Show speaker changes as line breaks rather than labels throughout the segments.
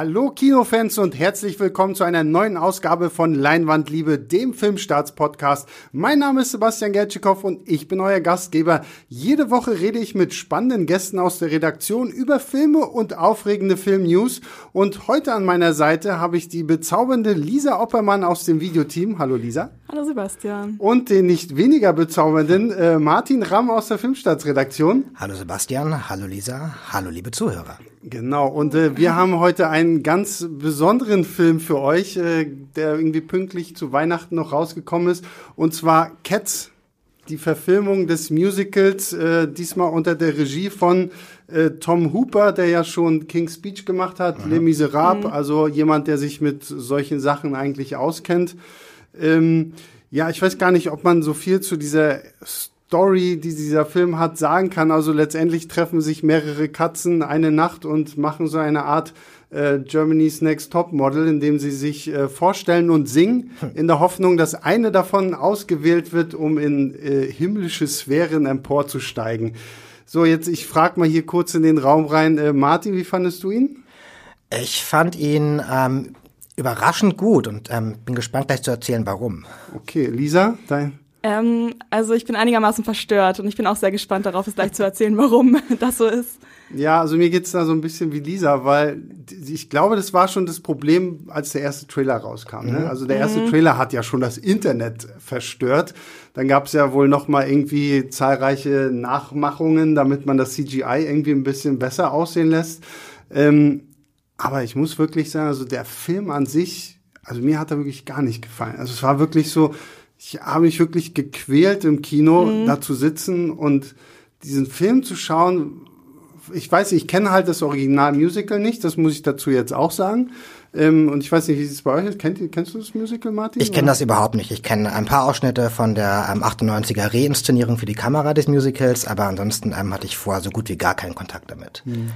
Hallo Kinofans und herzlich willkommen zu einer neuen Ausgabe von Leinwandliebe, dem Filmstarts-Podcast. Mein Name ist Sebastian Gertschikow und ich bin euer Gastgeber. Jede Woche rede ich mit spannenden Gästen aus der Redaktion über Filme und aufregende Filmnews. Und heute an meiner Seite habe ich die bezaubernde Lisa Oppermann aus dem Videoteam. Hallo Lisa.
Hallo Sebastian.
Und den nicht weniger bezaubernden äh, Martin Ramm aus der Filmstarts-Redaktion.
Hallo Sebastian, hallo Lisa, hallo liebe Zuhörer.
Genau, und äh, wir haben heute einen ganz besonderen Film für euch, äh, der irgendwie pünktlich zu Weihnachten noch rausgekommen ist, und zwar Cats, die Verfilmung des Musicals, äh, diesmal unter der Regie von äh, Tom Hooper, der ja schon King's Speech gemacht hat, mhm. Les Miserables, mhm. also jemand, der sich mit solchen Sachen eigentlich auskennt. Ähm, ja, ich weiß gar nicht, ob man so viel zu dieser Story, die dieser Film hat, sagen kann. Also letztendlich treffen sich mehrere Katzen eine Nacht und machen so eine Art äh, Germany's Next Top Model, in dem sie sich äh, vorstellen und singen, in der Hoffnung, dass eine davon ausgewählt wird, um in äh, himmlische Sphären emporzusteigen. So, jetzt ich frage mal hier kurz in den Raum rein. Äh, Martin, wie fandest du ihn?
Ich fand ihn ähm, überraschend gut und ähm, bin gespannt gleich zu erzählen, warum.
Okay, Lisa, dein
ähm, also ich bin einigermaßen verstört und ich bin auch sehr gespannt darauf, es gleich zu erzählen, warum das so ist.
Ja, also mir geht's da so ein bisschen wie Lisa, weil ich glaube, das war schon das Problem, als der erste Trailer rauskam. Ne? Mhm. Also der erste mhm. Trailer hat ja schon das Internet verstört. Dann gab's ja wohl noch mal irgendwie zahlreiche Nachmachungen, damit man das CGI irgendwie ein bisschen besser aussehen lässt. Ähm, aber ich muss wirklich sagen, also der Film an sich, also mir hat er wirklich gar nicht gefallen. Also es war wirklich so, ich habe mich wirklich gequält im Kino, mhm. da zu sitzen und diesen Film zu schauen. Ich weiß nicht, ich kenne halt das Original-Musical nicht, das muss ich dazu jetzt auch sagen. Ähm, und ich weiß nicht, wie es bei euch ist. Kennt, kennst du das Musical, Martin?
Ich kenne das überhaupt nicht. Ich kenne ein paar Ausschnitte von der ähm, 98er Reinszenierung für die Kamera des Musicals, aber ansonsten ähm, hatte ich vorher so gut wie gar keinen Kontakt damit. Mhm.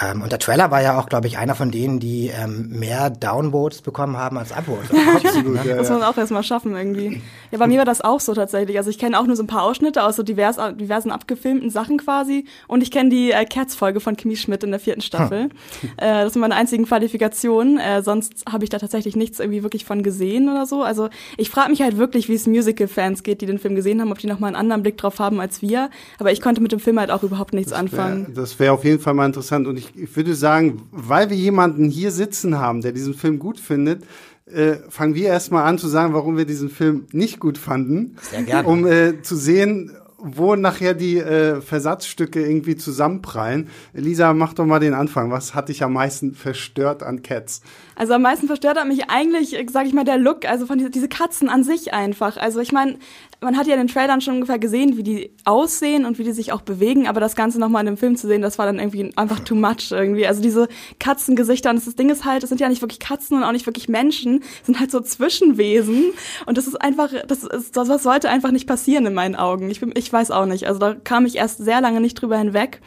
Ähm, und der Trailer war ja auch, glaube ich, einer von denen, die ähm, mehr Downvotes bekommen haben als Upvotes.
Absolut, ja, Muss man auch erstmal schaffen irgendwie. Ja, bei mir war das auch so tatsächlich. Also ich kenne auch nur so ein paar Ausschnitte aus so divers, diversen abgefilmten Sachen quasi. Und ich kenne die äh, Cats-Folge von Kimi Schmidt in der vierten Staffel. Hm. Äh, das sind meine einzigen Qualifikationen. Äh, sonst habe ich da tatsächlich nichts irgendwie wirklich von gesehen oder so. Also ich frage mich halt wirklich, wie es Musical-Fans geht, die den Film gesehen haben, ob die nochmal einen anderen Blick drauf haben als wir. Aber ich konnte mit dem Film halt auch überhaupt nichts
das
wär, anfangen.
Das wäre auf jeden Fall mal interessant. Und ich ich, würde sagen, weil wir jemanden hier sitzen haben, der diesen Film gut findet, äh, fangen wir erstmal an zu sagen, warum wir diesen Film nicht gut fanden.
Sehr gerne.
Um äh, zu sehen, wo nachher die äh, Versatzstücke irgendwie zusammenprallen. Elisa, mach doch mal den Anfang. Was hat dich am meisten verstört an Cats?
Also am meisten verstört hat mich eigentlich, sag ich mal, der Look, also von diese, diese Katzen an sich einfach. Also ich meine, man hat ja in den Trailern schon ungefähr gesehen, wie die aussehen und wie die sich auch bewegen, aber das Ganze nochmal in dem Film zu sehen, das war dann irgendwie einfach too much irgendwie. Also diese Katzengesichter und das Ding ist halt, das sind ja nicht wirklich Katzen und auch nicht wirklich Menschen, sind halt so Zwischenwesen und das ist einfach, das ist, das sollte einfach nicht passieren in meinen Augen. Ich, ich weiß auch nicht. Also da kam ich erst sehr lange nicht drüber hinweg.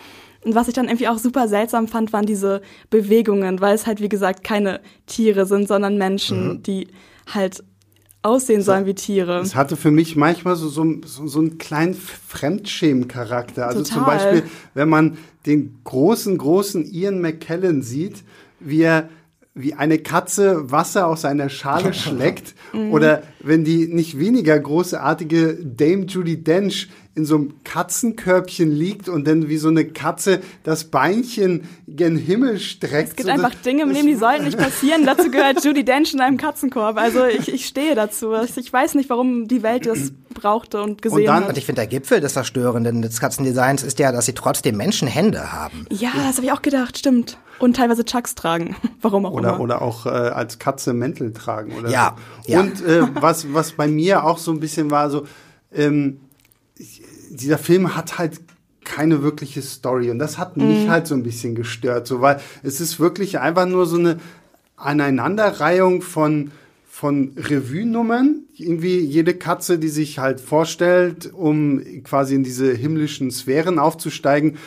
Und was ich dann irgendwie auch super seltsam fand, waren diese Bewegungen, weil es halt, wie gesagt, keine Tiere sind, sondern Menschen, mhm. die halt aussehen sollen wie Tiere.
Es hatte für mich manchmal so, so, so, so einen kleinen Fremdschämen-Charakter. Also Total. zum Beispiel, wenn man den großen, großen Ian McKellen sieht, wie er wie eine Katze Wasser aus einer Schale schlägt mhm. oder wenn die nicht weniger großartige Dame Judy Dench in so einem Katzenkörbchen liegt und dann wie so eine Katze das Beinchen gen Himmel streckt.
Es gibt so einfach Dinge, mit denen die sollten nicht passieren. dazu gehört Judy Dench in einem Katzenkorb. Also ich, ich stehe dazu. Ich weiß nicht, warum die Welt das brauchte und gesehen und dann, hat.
Und ich finde, der Gipfel des Verstörenden des Katzendesigns ist ja, dass sie trotzdem Menschenhände haben.
Ja, das habe ich auch gedacht, stimmt. Und teilweise Chucks tragen. Warum auch
oder,
immer.
Oder auch äh, als Katze Mäntel tragen. Oder
ja,
so. ja. Und äh, was, was bei mir auch so ein bisschen war, so ähm, dieser Film hat halt keine wirkliche Story und das hat mich mhm. halt so ein bisschen gestört, so weil es ist wirklich einfach nur so eine Aneinanderreihung von von Revue-Nummern, irgendwie jede Katze, die sich halt vorstellt, um quasi in diese himmlischen Sphären aufzusteigen,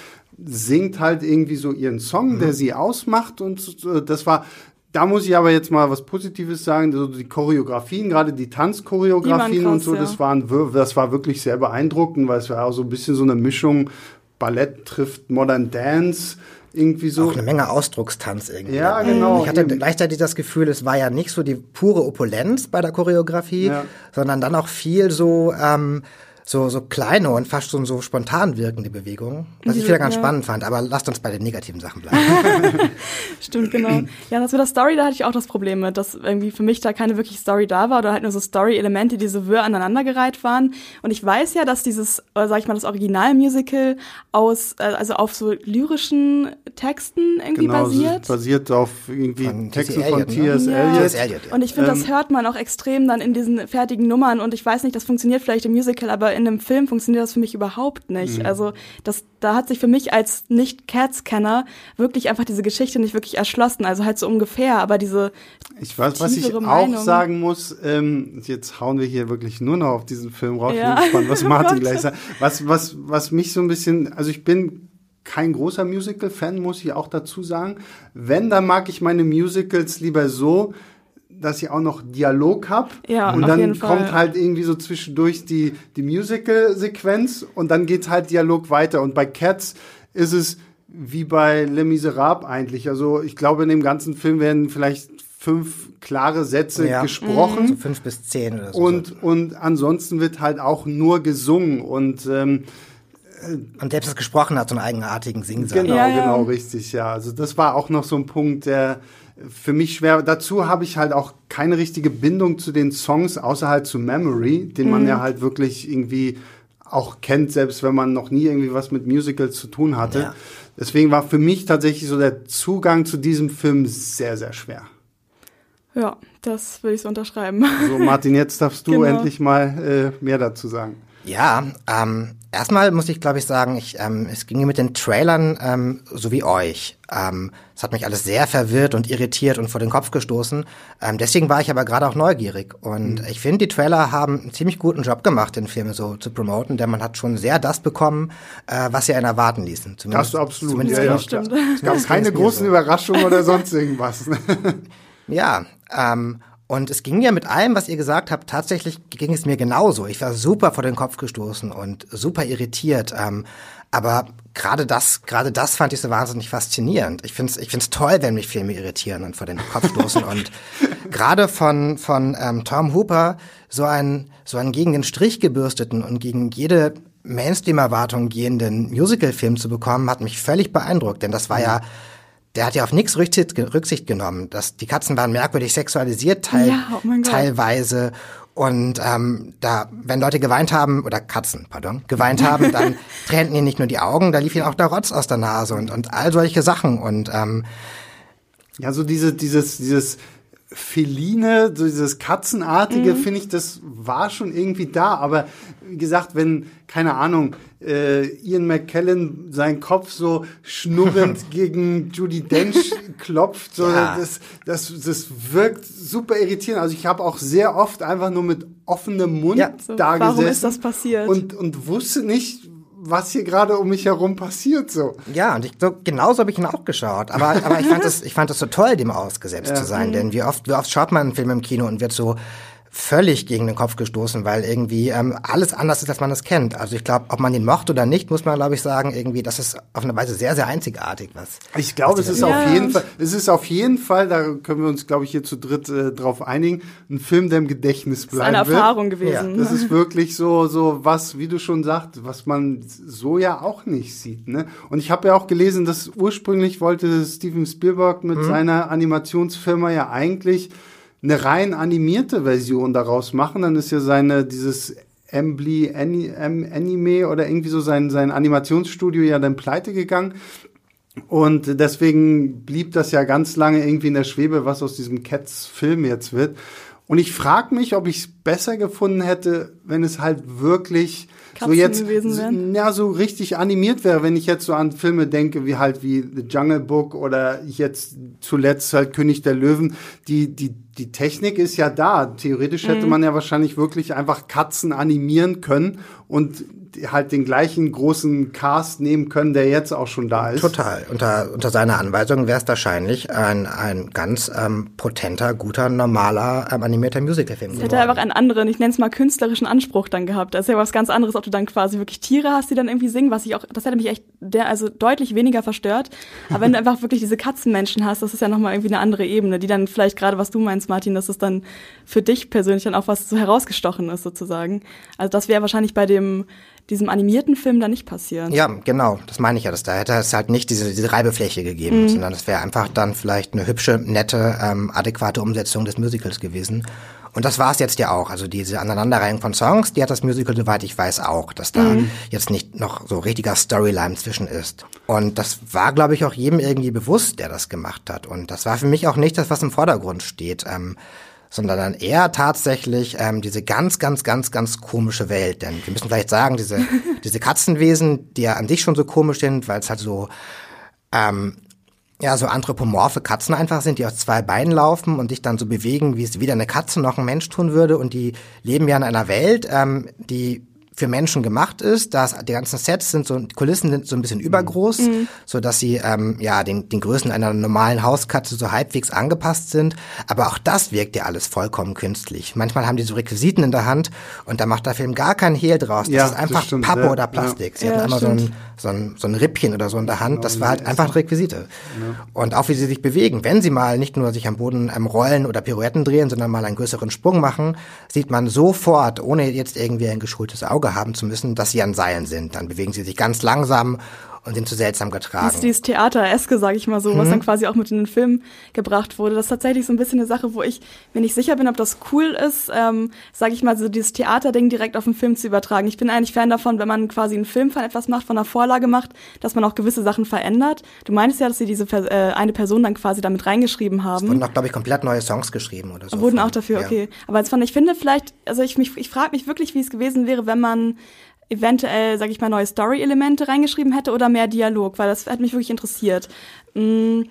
singt halt irgendwie so ihren Song, mhm. der sie ausmacht und das war da muss ich aber jetzt mal was Positives sagen. Also die Choreografien, gerade die Tanzchoreografien die krass, und so, ja. das waren, das war wirklich sehr beeindruckend, weil es war auch so ein bisschen so eine Mischung. Ballett trifft Modern Dance. irgendwie so.
Auch eine Menge Ausdruckstanz irgendwie.
Ja, genau.
Ich hatte
eben.
gleichzeitig das Gefühl, es war ja nicht so die pure Opulenz bei der Choreografie,
Ja.
sondern dann auch viel so, ähm, so, so kleine und fast schon so spontan wirkende Bewegungen, was ich wieder ganz
Ja.
spannend fand. Aber lasst uns bei den negativen Sachen bleiben.
Stimmt, genau. Ja, das mit der Story, da hatte ich auch das Problem mit, dass irgendwie für mich da keine wirklich Story da war oder halt nur so Story-Elemente, die so wirr aneinandergereiht waren. Und ich weiß ja, dass dieses, oder sag ich mal, das Originalmusical aus, äh, also auf so lyrischen Texten irgendwie
genau,
basiert.
basiert auf irgendwie
Von
Texten von
Eliot, ne?
T.S.
Ja.
Eliot.
T.S. Eliot, ja.
Und ich finde,
Ähm,
das hört man auch extrem dann in diesen fertigen Nummern. Und ich weiß nicht, das funktioniert vielleicht im Musical, aber in einem Film funktioniert das für mich überhaupt nicht.
Mhm.
Also das, da hat sich für mich als Nicht-Cats-Kenner wirklich einfach diese Geschichte nicht wirklich erschlossen. Also halt so ungefähr, aber diese
Ich weiß, was ich
tiefere
auch
Meinung.
sagen muss, ähm, jetzt hauen wir hier wirklich nur noch auf diesen Film raus.
Ja.
Ich bin gespannt, was
Oh
Martin gleich sagt. Was, was, was mich so ein bisschen, also ich bin kein großer Musical-Fan, muss ich auch dazu sagen. Wenn, dann mag ich meine Musicals lieber so, dass ich auch noch Dialog hab
Ja,
und
auf
dann
jeden Fall.
kommt halt irgendwie so zwischendurch die, die Musical-Sequenz und dann geht halt Dialog weiter. Und bei Cats ist es wie bei Les Miserables eigentlich. Also ich glaube, in dem ganzen Film werden vielleicht fünf klare Sätze
Ja.
gesprochen.
So fünf bis zehn oder so.
Und, und ansonsten wird halt auch nur gesungen. Und ähm,
und selbst das Gesprochen hat so einen eigenartigen Singsang.
Genau,
Ja, ja.
genau, richtig, ja. Also das war auch noch so ein Punkt, der für mich schwer. Dazu habe ich halt auch keine richtige Bindung zu den Songs, außer halt zu Memory, den
Mhm.
man ja halt wirklich irgendwie auch kennt, selbst wenn man noch nie irgendwie was mit Musicals zu tun hatte.
Ja.
Deswegen war für mich tatsächlich so der Zugang zu diesem Film sehr, sehr schwer.
Ja, das würde ich so unterschreiben.
So, Martin, jetzt darfst du
Genau.
endlich mal äh, mehr dazu sagen.
Ja, ähm, erstmal muss ich, glaube ich, sagen, ich, ähm, es ging mir mit den Trailern ähm, so wie euch. Ähm, es hat mich alles sehr verwirrt und irritiert und vor den Kopf gestoßen. Ähm, deswegen war ich aber gerade auch neugierig. Und ich finde, die Trailer haben einen ziemlich guten Job gemacht, den Film so zu promoten, denn man hat schon sehr das bekommen, äh, was sie einen erwarten ließen.
Das ist absolut.
zumindest
ja, ja,
stimmt.
Es gab
Zumindest
keine großen
so.
Überraschungen oder sonst irgendwas.
Ja, ähm, und es ging ja mit allem, was ihr gesagt habt, tatsächlich ging es mir genauso. Ich war super vor den Kopf gestoßen und super irritiert. Ähm, aber gerade das, gerade das fand ich so wahnsinnig faszinierend. Ich find's, ich find's toll, wenn mich Filme irritieren und vor den Kopf stoßen. und gerade von von ähm, Tom Hooper so einen so einen gegen den Strich gebürsteten und gegen jede Mainstream-Erwartung gehenden Musical-Film zu bekommen, hat mich völlig beeindruckt. Denn das war ja der hat ja auf nichts Rücksicht, Rücksicht genommen. Das, die Katzen waren merkwürdig sexualisiert teil,
Ja, oh
teilweise. Und ähm, da, wenn Leute geweint haben, oder Katzen, pardon, geweint haben, dann tränten ihnen nicht nur die Augen, da lief ihnen auch der Rotz aus der Nase und, und all solche Sachen. Und ähm,
Ja, so diese, dieses, dieses Feline, so dieses Katzenartige,
Mhm.
finde ich, das war schon irgendwie da. Aber wie gesagt, wenn, keine Ahnung, äh, Ian McKellen seinen Kopf so schnurrend gegen Judy Dench klopft, so,
Ja.
das, das, das wirkt super irritierend. Also ich habe auch sehr oft einfach nur mit offenem Mund
Ja.
So,
da
warum
gesessen
ist das passiert?
Und, und wusste nicht, was hier gerade um mich herum passiert. So.
ja, und ich, so, genauso habe ich ihn auch geschaut. Aber, aber ich fand es, ich fand es so toll, dem ausgesetzt zu sein. Denn wie oft, wie oft schaut man einen Film im Kino und wird so völlig gegen den Kopf gestoßen, weil irgendwie ähm, alles anders ist, als man es kennt. Also ich glaube, ob man ihn mochte oder nicht, muss man, glaube ich, sagen, irgendwie, das ist auf eine Weise sehr, sehr einzigartig, was.
Ich glaube, es ist
Ja.
auf jeden Fall, es ist auf jeden Fall, da können wir uns, glaube ich, hier zu dritt äh, drauf einigen, ein Film, der im Gedächtnis
das ist
bleiben
eine
wird.
Erfahrung gewesen.
Das ist wirklich so, so was, wie du schon sagst, was man so ja auch nicht sieht. Ne? Und ich habe ja auch gelesen, dass ursprünglich wollte Steven Spielberg mit seiner Animationsfirma ja eigentlich eine rein animierte Version daraus machen. Dann ist ja seine dieses Embly Anime oder irgendwie so sein, sein Animationsstudio ja dann pleite gegangen. Und deswegen blieb das ja ganz lange irgendwie in der Schwebe, was aus diesem Cats-Film jetzt wird. Und ich frage mich, ob ich es besser gefunden hätte, wenn es halt wirklich so
Katzen
jetzt so-
wären.
ja so richtig animiert wäre, wenn ich jetzt so an Filme denke, wie halt wie The Jungle Book oder jetzt zuletzt halt König der Löwen. Die die die Technik ist ja da. Theoretisch
Mhm.
hätte man ja wahrscheinlich wirklich einfach Katzen animieren können und halt den gleichen großen Cast nehmen können, der jetzt auch schon da ist.
Total. Unter, unter seiner Anweisung wäre es wahrscheinlich ein, ein ganz ähm, potenter, guter, normaler ähm, animierter Musicalfilm
Es hätte einfach ein anderen, ich nenne es mal künstlerischen Anspruch dann gehabt. Das ist ja was ganz anderes, ob du dann quasi wirklich Tiere hast, die dann irgendwie singen, was ich auch, das hätte mich echt der, also deutlich weniger verstört. Aber wenn du einfach wirklich diese Katzenmenschen hast, das ist ja nochmal irgendwie eine andere Ebene, die dann vielleicht gerade, was du meinst, Martin, dass es dann für dich persönlich dann auch was so herausgestochen ist sozusagen. Also das wäre wahrscheinlich bei dem diesem animierten Film da nicht passieren.
Ja, genau, das meine ich ja, dass da hätte es halt nicht diese, diese Reibefläche gegeben, mhm. sondern es wäre einfach dann vielleicht eine hübsche, nette, ähm, adäquate Umsetzung des Musicals gewesen. Und das war es jetzt ja auch. Also diese Aneinanderreihung von Songs, die hat das Musical, soweit ich weiß, auch, dass da mhm. jetzt nicht noch so richtiger Storyline zwischen ist. Und das war, glaube ich, auch jedem irgendwie bewusst, der das gemacht hat. Und das war für mich auch nicht das, was im Vordergrund steht. Ähm, sondern dann eher tatsächlich ähm, diese ganz, ganz, ganz, ganz komische Welt. Denn wir müssen vielleicht sagen, diese, diese Katzenwesen, die ja an sich schon so komisch sind, weil es halt so ähm, ja, so anthropomorphe Katzen einfach sind, die auf zwei Beinen laufen und sich dann so bewegen, wie es weder eine Katze noch ein Mensch tun würde. Und die leben ja in einer Welt, ähm, die für Menschen gemacht ist. dass die ganzen Sets sind so, die Kulissen sind so ein bisschen übergroß, mhm. so dass sie ähm, ja den, den Größen einer normalen Hauskatze so halbwegs angepasst sind. Aber auch das wirkt ja alles vollkommen künstlich. Manchmal haben die so Requisiten in der Hand und da macht der Film gar keinen Hehl draus. Das ja, ist einfach stimmt, Pappe ja, oder Plastik. Sie ja, haben einmal so ein, so, ein, so ein Rippchen oder so in der Hand. Genau, das war halt einfach Requisite. Und auch wie sie sich bewegen. Wenn sie mal nicht nur sich am Boden ähm, rollen oder Pirouetten drehen, sondern mal einen größeren Sprung machen, sieht man sofort, ohne jetzt irgendwie ein geschultes Auge Auge haben zu müssen, dass sie an Seilen sind. Dann bewegen sie sich ganz langsam und sind zu seltsam getragen. Das
ist dieses Theater-eske, sage ich mal so, mhm. was dann quasi auch mit in den Film gebracht wurde. Das ist tatsächlich so ein bisschen eine Sache, wo ich mir nicht sicher bin, ob das cool ist, ähm, sage ich mal, so dieses Theaterding direkt auf den Film zu übertragen. Ich bin eigentlich Fan davon, wenn man quasi einen Film von etwas macht, von einer Vorlage macht, dass man auch gewisse Sachen verändert. Du meinst ja, dass sie diese äh, eine Person dann quasi damit reingeschrieben haben. Es
wurden auch, glaube ich, komplett neue Songs geschrieben oder so.
Wurden auch dafür, ja. okay. Aber jetzt fand ich finde vielleicht, also ich mich, ich frage mich wirklich, wie es gewesen wäre, wenn man eventuell, sag ich mal, neue Story-Elemente reingeschrieben hätte oder mehr Dialog, weil das hat mich wirklich interessiert. Mm,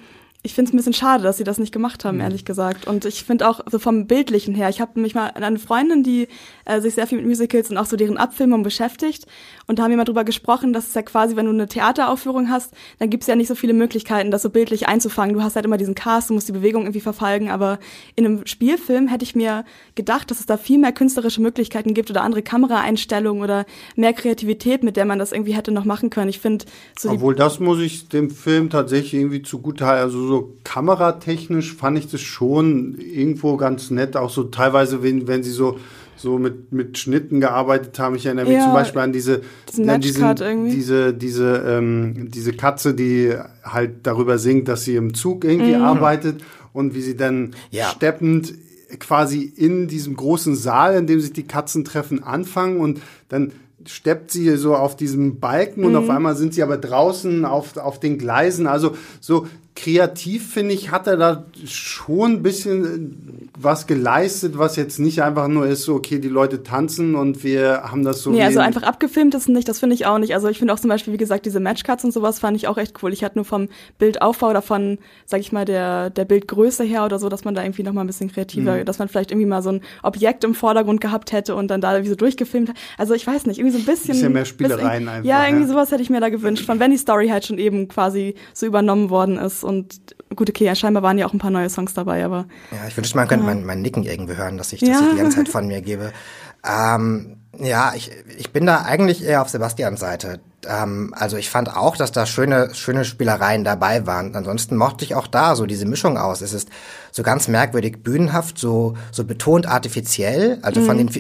ich finde es ein bisschen schade, dass sie das nicht gemacht haben, mhm. ehrlich gesagt. Und ich finde auch so vom Bildlichen her, ich habe mich mal eine Freundin, die äh, sich sehr viel mit Musicals und auch so deren Abfilmung beschäftigt. Und da haben wir mal drüber gesprochen, dass es ja quasi, wenn du eine Theateraufführung hast, dann gibt es ja nicht so viele Möglichkeiten, das so bildlich einzufangen. Du hast halt immer diesen Cast, du musst die Bewegung irgendwie verfolgen. Aber in einem Spielfilm hätte ich mir gedacht, dass es da viel mehr künstlerische Möglichkeiten gibt oder andere Kameraeinstellungen oder mehr Kreativität, mit der man das irgendwie hätte noch machen können. Ich finde
so Obwohl das muss ich dem Film tatsächlich irgendwie zugute also so kameratechnisch fand ich das schon irgendwo ganz nett, auch so teilweise, wenn, wenn sie so so mit, mit Schnitten gearbeitet haben. Ich erinnere mich ja, zum Beispiel an diese, an diesen, diese, diese, ähm, diese Katze, die halt darüber singt, dass sie im Zug irgendwie mhm. arbeitet und wie sie dann ja. steppend quasi in diesem großen Saal, in dem sich die Katzen treffen, anfangen und dann steppt sie so auf diesem Balken mhm. und auf einmal sind sie aber draußen auf, auf den Gleisen. Also so kreativ, finde ich, hat er da schon ein bisschen was geleistet, was jetzt nicht einfach nur ist, so, okay, die Leute tanzen und wir haben das so.
Nee, also einfach abgefilmt ist nicht, das finde ich auch nicht. Also ich finde auch zum Beispiel, wie gesagt, diese Matchcuts und sowas fand ich auch echt cool. Ich hatte nur vom Bildaufbau oder von, sag ich mal, der, der Bildgröße her oder so, dass man da irgendwie noch mal ein bisschen kreativer, mhm. dass man vielleicht irgendwie mal so ein Objekt im Vordergrund gehabt hätte und dann da irgendwie so durchgefilmt hat. Also ich weiß nicht, irgendwie so ein bisschen.
Bisschen mehr Spielereien bisschen, einfach.
Ja, irgendwie ja. sowas hätte ich mir da gewünscht, von wenn die Story halt schon eben quasi so übernommen worden ist und gut, okay, ja, scheinbar waren ja auch ein paar neue Songs dabei, aber.
Ja, ich wünschte, man könnte ja. mein, mein Nicken irgendwie hören, dass ich das ja. die ganze Zeit von mir gebe. Ähm, ja, ich, ich bin da eigentlich eher auf Sebastians Seite. Ähm, also ich fand auch, dass da schöne, schöne Spielereien dabei waren. Ansonsten mochte ich auch da so diese Mischung aus. Es ist so ganz merkwürdig bühnenhaft, so, so betont artifiziell, also mhm. von den,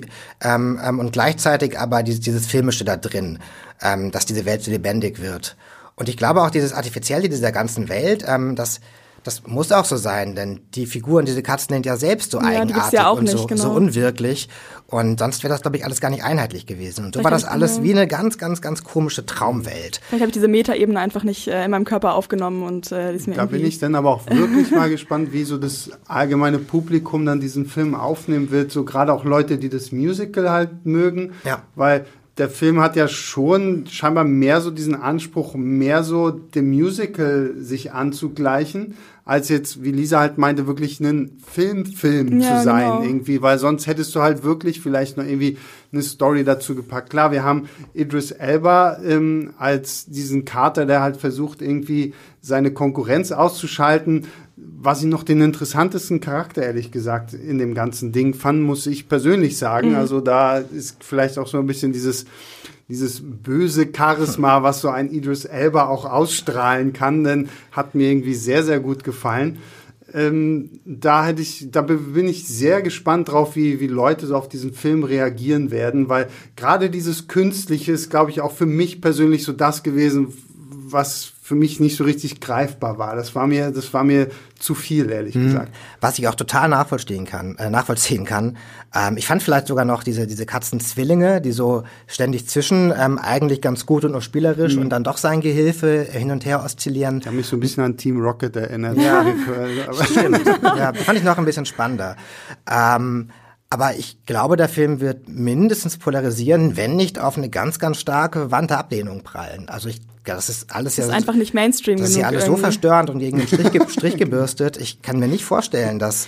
ähm, ähm, und gleichzeitig aber dieses, dieses Filmische da drin, ähm, dass diese Welt so lebendig wird. Und ich glaube auch dieses Artifizielle dieser ganzen Welt, ähm, das, das muss auch so sein, denn die Figuren, diese Katzen sind ja selbst so ja, eigenartig ja und nicht, so, genau. so unwirklich. Und sonst wäre das, glaube ich, alles gar nicht einheitlich gewesen. Und so Vielleicht war das alles genau. wie eine ganz, ganz, ganz komische Traumwelt.
Vielleicht habe ich diese Metaebene einfach nicht äh, in meinem Körper aufgenommen und äh, ist mir
Da bin ich dann aber auch wirklich mal gespannt, wie so das allgemeine Publikum dann diesen Film aufnehmen wird. So gerade auch Leute, die das Musical halt mögen. Ja. Weil der Film hat ja schon scheinbar mehr so diesen Anspruch, mehr so dem Musical sich anzugleichen, als jetzt, wie Lisa halt meinte, wirklich einen Filmfilm ja, zu sein genau. irgendwie, weil sonst hättest du halt wirklich vielleicht noch irgendwie eine Story dazu gepackt. Klar, wir haben Idris Elba ähm, als diesen Kater, der halt versucht irgendwie seine Konkurrenz auszuschalten was ich noch den interessantesten Charakter, ehrlich gesagt, in dem ganzen Ding fand, muss ich persönlich sagen. Mhm. Also da ist vielleicht auch so ein bisschen dieses, dieses böse Charisma, was so ein Idris Elba auch ausstrahlen kann, denn hat mir irgendwie sehr, sehr gut gefallen. Ähm, da hätte ich, da bin ich sehr gespannt drauf, wie, wie Leute so auf diesen Film reagieren werden, weil gerade dieses Künstliche ist, glaube ich, auch für mich persönlich so das gewesen, was für mich nicht so richtig greifbar war. Das war mir, das war mir zu viel, ehrlich mhm. gesagt.
Was ich auch total nachvollziehen kann, äh, nachvollziehen kann. Ähm, ich fand vielleicht sogar noch diese, diese Katzenzwillinge, die so ständig zwischen ähm, eigentlich ganz gut und nur spielerisch mhm. und dann doch sein Gehilfe hin und her oszillieren.
Ich habe mich so ein bisschen an Team Rocket erinnert.
Ja, stimmt. ja, fand ich noch ein bisschen spannender. Ähm, aber ich glaube, der Film wird mindestens polarisieren, wenn nicht auf eine ganz, ganz starke Wand Ablehnung prallen. Also ich, das ist alles
das
ja.
ist einfach nicht Mainstream
Das ist ja alles irgendwie. so verstörend und gegen den Strich, Strich gebürstet. Ich kann mir nicht vorstellen, dass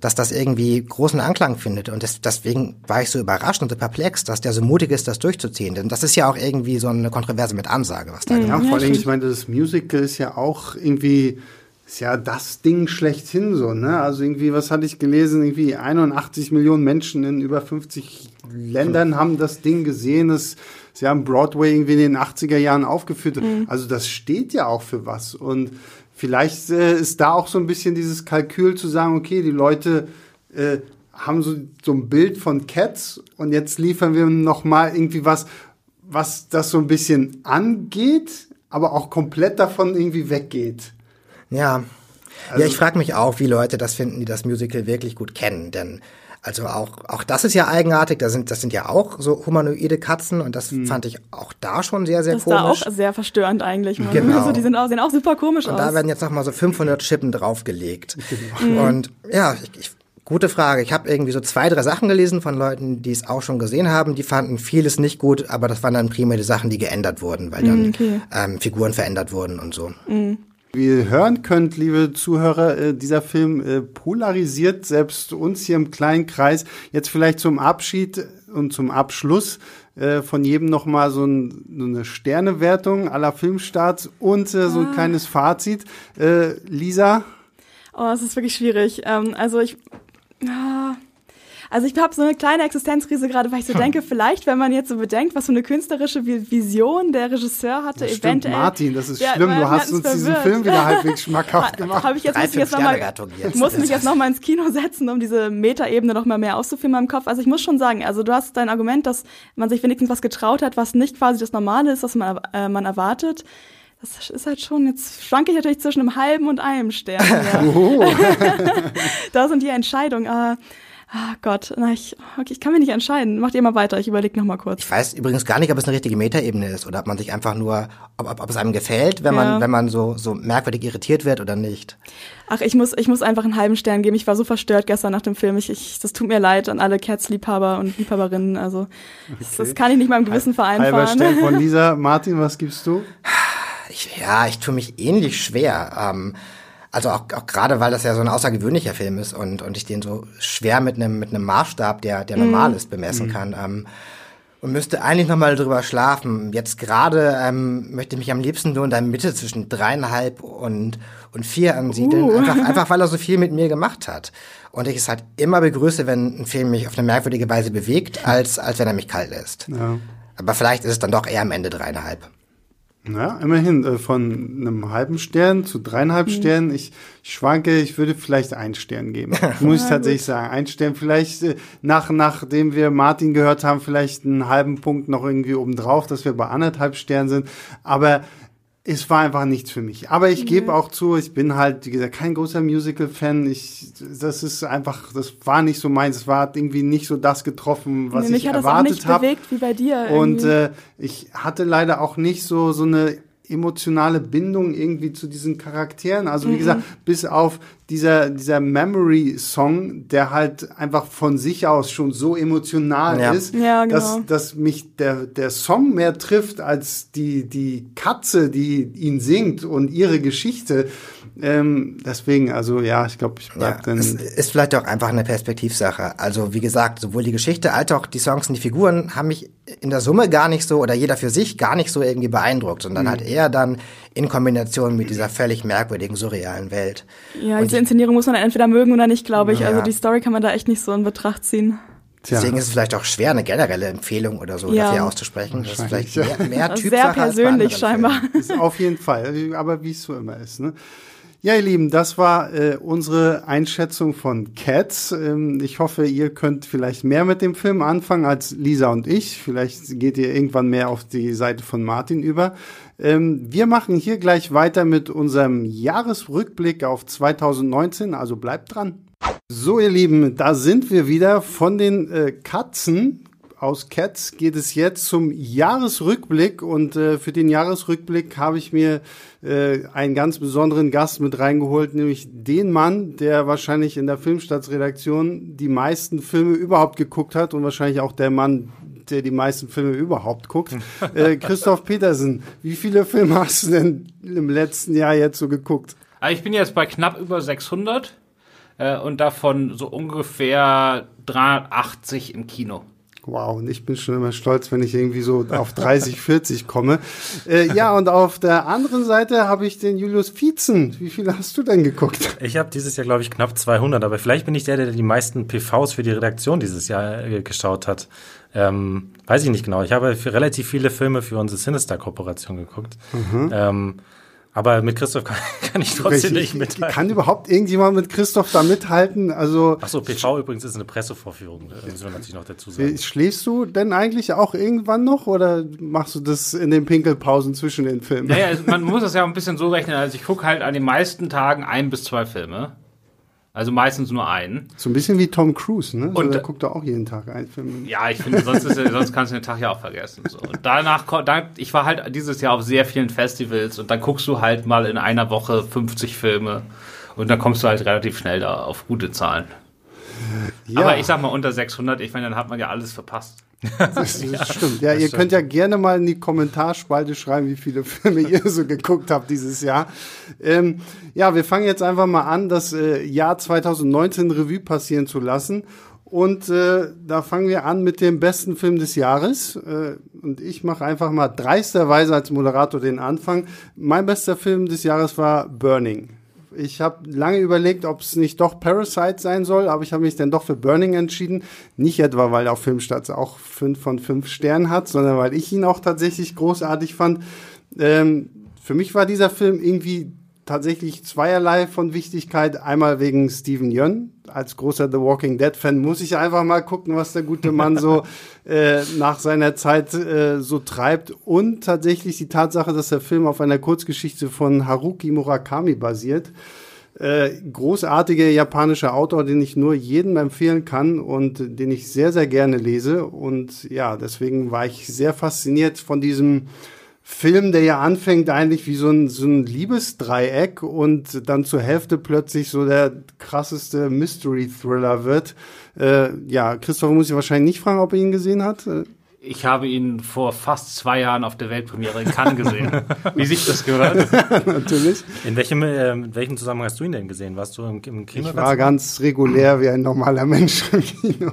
dass das irgendwie großen Anklang findet. Und das, deswegen war ich so überrascht und so perplex, dass der so mutig ist, das durchzuziehen. Denn das ist ja auch irgendwie so eine Kontroverse mit Ansage, was da
mhm. Ja, vor allem, ich meine, das Musical ist ja auch irgendwie ist ja das Ding schlechthin so, ne? Also irgendwie, was hatte ich gelesen? Irgendwie 81 Millionen Menschen in über 50 Ländern haben das Ding gesehen. Das, sie haben Broadway irgendwie in den 80er Jahren aufgeführt. Mhm. Also das steht ja auch für was. Und vielleicht äh, ist da auch so ein bisschen dieses Kalkül zu sagen, okay, die Leute äh, haben so, so ein Bild von Cats und jetzt liefern wir noch mal irgendwie was, was das so ein bisschen angeht, aber auch komplett davon irgendwie weggeht.
Ja. Also, ja, ich frage mich auch, wie Leute das finden, die das Musical wirklich gut kennen, denn also auch, auch das ist ja eigenartig. Das sind, das sind ja auch so humanoide Katzen und das mhm. fand ich auch da schon sehr, sehr
das
komisch.
Das ist auch sehr verstörend eigentlich. Genau. Also die sind auch, sehen auch super komisch
und
aus.
Da werden jetzt nochmal so 500 Chippen draufgelegt. Mhm. Und ja, ich, ich, gute Frage. Ich habe irgendwie so zwei, drei Sachen gelesen von Leuten, die es auch schon gesehen haben. Die fanden vieles nicht gut, aber das waren dann primär die Sachen, die geändert wurden, weil dann mhm, okay. ähm, Figuren verändert wurden und so.
Mhm. Wie ihr hören könnt, liebe Zuhörer, äh, dieser Film äh, polarisiert selbst uns hier im kleinen Kreis. Jetzt vielleicht zum Abschied und zum Abschluss äh, von jedem nochmal so, ein, so eine Sternewertung aller Filmstarts und so ein ah. kleines Fazit. Lisa?
Oh, es ist wirklich schwierig. Ähm, also ich... Ah also ich habe so eine kleine Existenzkrise gerade, weil ich so hm. denke, vielleicht, wenn man jetzt so bedenkt, was für eine künstlerische Vision der Regisseur hatte,
das
eventuell.
Stimmt, Martin, das ist ja, schlimm. Du hast uns verwirrt. diesen Film wieder halbwegs schmackhaft gemacht.
Hab ich jetzt, muss ich jetzt noch mal, ich muss mich jetzt nochmal ins Kino setzen, um diese Metaebene noch mal mehr auszuführen in meinem Kopf. Also ich muss schon sagen, also du hast dein Argument, dass man sich wenigstens was getraut hat, was nicht quasi das Normale ist, was man, äh, man erwartet das ist halt schon, jetzt schwanke ich natürlich zwischen einem halben und einem Stern. Ja. Oh. da sind die Entscheidungen. Aber Ah Gott, na ich, okay, ich kann mich nicht entscheiden. Macht ihr mal weiter, ich überlege noch mal kurz.
Ich weiß übrigens gar nicht, ob es eine richtige Metaebene ist oder ob man sich einfach nur, ob, ob, ob es einem gefällt, wenn ja. man, wenn man so, so merkwürdig irritiert wird oder nicht.
Ach, ich muss, ich muss einfach einen halben Stern geben. Ich war so verstört gestern nach dem Film. Ich, ich, das tut mir leid an alle Cats-Liebhaber und Liebhaberinnen. Also, okay. das, das, kann ich nicht meinem Gewissen vereinfachen. Halber
Stern von Lisa. Martin, was gibst du?
Ich, ja, ich tue mich ähnlich schwer. Ähm, also auch, auch gerade, weil das ja so ein außergewöhnlicher Film ist und, und ich den so schwer mit einem mit einem Maßstab, der, der normal mhm. ist, bemessen mhm. kann. Ähm, und müsste eigentlich nochmal drüber schlafen. Jetzt gerade ähm, möchte ich mich am liebsten nur in der Mitte zwischen dreieinhalb und, und vier ansiedeln, uh. einfach, einfach weil er so viel mit mir gemacht hat. Und ich es halt immer begrüße, wenn ein Film mich auf eine merkwürdige Weise bewegt, als, als wenn er mich kalt lässt. Ja. Aber vielleicht ist es dann doch eher am Ende dreieinhalb.
Ja, immerhin äh, von einem halben Stern zu dreieinhalb mhm. Sternen. Ich, ich schwanke, ich würde vielleicht einen Stern geben. Muss ich tatsächlich sagen. Ein Stern, vielleicht äh, nach, nachdem wir Martin gehört haben, vielleicht einen halben Punkt noch irgendwie obendrauf, dass wir bei anderthalb Sternen sind. Aber es war einfach nichts für mich. Aber ich gebe auch zu, ich bin halt, wie gesagt, kein großer Musical-Fan. Ich, das ist einfach, das war nicht so meins. Es war irgendwie nicht so das getroffen, was nee, ich erwartet habe. Mich hat das auch
nicht bewegt wie bei dir.
Irgendwie. Und äh, ich hatte leider auch nicht so so eine emotionale Bindung irgendwie zu diesen Charakteren. Also wie mhm. gesagt, bis auf dieser, dieser Memory-Song, der halt einfach von sich aus schon so emotional ja. ist, ja, genau. dass, dass mich der, der Song mehr trifft als die, die Katze, die ihn singt und ihre Geschichte. Ähm, deswegen, also ja, ich glaube, ich bleib
Ja,
dann.
es ist vielleicht auch einfach eine Perspektivsache. Also wie gesagt, sowohl die Geschichte als auch die Songs und die Figuren haben mich in der Summe gar nicht so oder jeder für sich gar nicht so irgendwie beeindruckt, sondern
Mhm.
halt eher dann in Kombination mit dieser völlig merkwürdigen, surrealen Welt.
Ja, diese Inszenierung muss man entweder mögen oder nicht, glaube ich.
Ja.
Also die Story kann man da echt nicht so in Betracht ziehen.
Tja.
Deswegen ist es vielleicht auch schwer, eine generelle Empfehlung oder so
Ja.
dafür auszusprechen. Das ist vielleicht mehr, mehr
Das ist
Typsache
sehr
als bei
persönlich scheinbar.
Ist auf jeden Fall, aber wie es so immer ist. Ne? Ja, ihr Lieben, das war äh, unsere Einschätzung von Cats. Ähm, ich hoffe, ihr könnt vielleicht mehr mit dem Film anfangen als Lisa und ich. Vielleicht geht ihr irgendwann mehr auf die Seite von Martin über. Ähm, wir machen hier gleich weiter mit unserem Jahresrückblick auf 2019, also bleibt dran. So, ihr Lieben, da sind wir wieder. Von den äh, Katzen aus Cats geht es jetzt zum Jahresrückblick und äh, für den Jahresrückblick habe ich mir äh, einen ganz besonderen Gast mit reingeholt, nämlich den Mann, der wahrscheinlich in der Filmstaatsredaktion die meisten Filme überhaupt geguckt hat und wahrscheinlich auch der Mann, der die meisten Filme überhaupt guckt. äh, Christoph Petersen, wie viele Filme hast du denn im letzten Jahr jetzt so geguckt?
Also ich bin jetzt bei knapp über 600 äh, und davon so ungefähr 380 im Kino.
Wow, und ich bin schon immer stolz, wenn ich irgendwie so auf 30, 40 komme. Äh, ja, und auf der anderen Seite habe ich den Julius Vietzen. Wie viele hast du denn geguckt?
Ich habe dieses Jahr, glaube ich, knapp 200, aber vielleicht bin ich der, der die meisten PVs für die Redaktion dieses Jahr äh, geschaut hat. Ähm, weiß ich nicht genau. Ich habe für relativ viele Filme für unsere Sinister-Kooperation geguckt. Ähm, aber mit Christoph kann, kann ich trotzdem
Ich-
nicht mithalten.
Kann überhaupt irgendjemand mit Christoph da mithalten? Also,
Achso, PV übrigens ist eine Pressevorführung, das müssen wir natürlich noch dazu sagen.
schläfst du denn eigentlich auch irgendwann noch oder machst du das in den Pinkelpausen zwischen den Filmen?
Naja, also man muss das ja ein bisschen so rechnen. Also ich gucke halt an den meisten Tagen ein bis zwei Filme. Also meistens nur einen.
So ein bisschen wie Tom Cruise, ne? So,
Und-
der guckt doch auch jeden Tag einen Film.
Ja, ich finde, sonst, ist, sonst kannst du den Tag ja auch vergessen. So. Und danach, dann, ich war halt dieses Jahr auf sehr vielen Festivals und dann guckst du halt mal in einer Woche 50 Filme und dann kommst du halt relativ schnell da auf gute Zahlen.
Ja,
Aber ich sag mal unter 600, ich meine, dann hat man ja alles verpasst.
Das, das stimmt. Ja, ihr könnt ja gerne mal in die Kommentarspalte schreiben, wie viele Filme ihr so geguckt habt dieses Jahr. Ähm, ja, wir fangen jetzt einfach mal an, das äh, Jahr 2019 Revue passieren zu lassen. Und äh, da fangen wir an mit dem besten Film des Jahres. Äh, und ich mache einfach mal dreisterweise als Moderator den Anfang. Mein bester Film des Jahres war Burning. Ich habe lange überlegt, ob es nicht doch Parasite sein soll, aber ich habe mich dann doch für Burning entschieden. Nicht etwa, weil auf Filmstarts auch fünf von fünf Sternen hat, sondern weil ich ihn auch tatsächlich großartig fand. Ähm, für mich war dieser Film irgendwie tatsächlich zweierlei von Wichtigkeit. Einmal wegen Steven Yeun. Als großer The Walking Dead Fan muss ich einfach mal gucken, was der gute Mann so äh, nach seiner Zeit äh, so treibt. Und tatsächlich die Tatsache, dass der Film auf einer Kurzgeschichte von Haruki Murakami basiert. Äh, großartiger japanischer Autor, den ich nur jedem empfehlen kann und den ich sehr, sehr gerne lese. Und ja, deswegen war ich sehr fasziniert von diesem Film, der ja anfängt eigentlich wie so ein, so ein Liebesdreieck und dann zur Hälfte plötzlich so der krasseste Mystery-Thriller wird. Äh, ja, Christopher muss ich wahrscheinlich nicht fragen, ob er ihn gesehen hat. Äh,
Ich habe ihn vor fast zwei Jahren auf der Weltpremiere in Cannes gesehen. Wie sich das gehört.
natürlich.
In welchem, äh, in welchem Zusammenhang hast du ihn denn gesehen? Warst du im, im Kino?
Ich war ganz regulär wie ein normaler Mensch im Kino.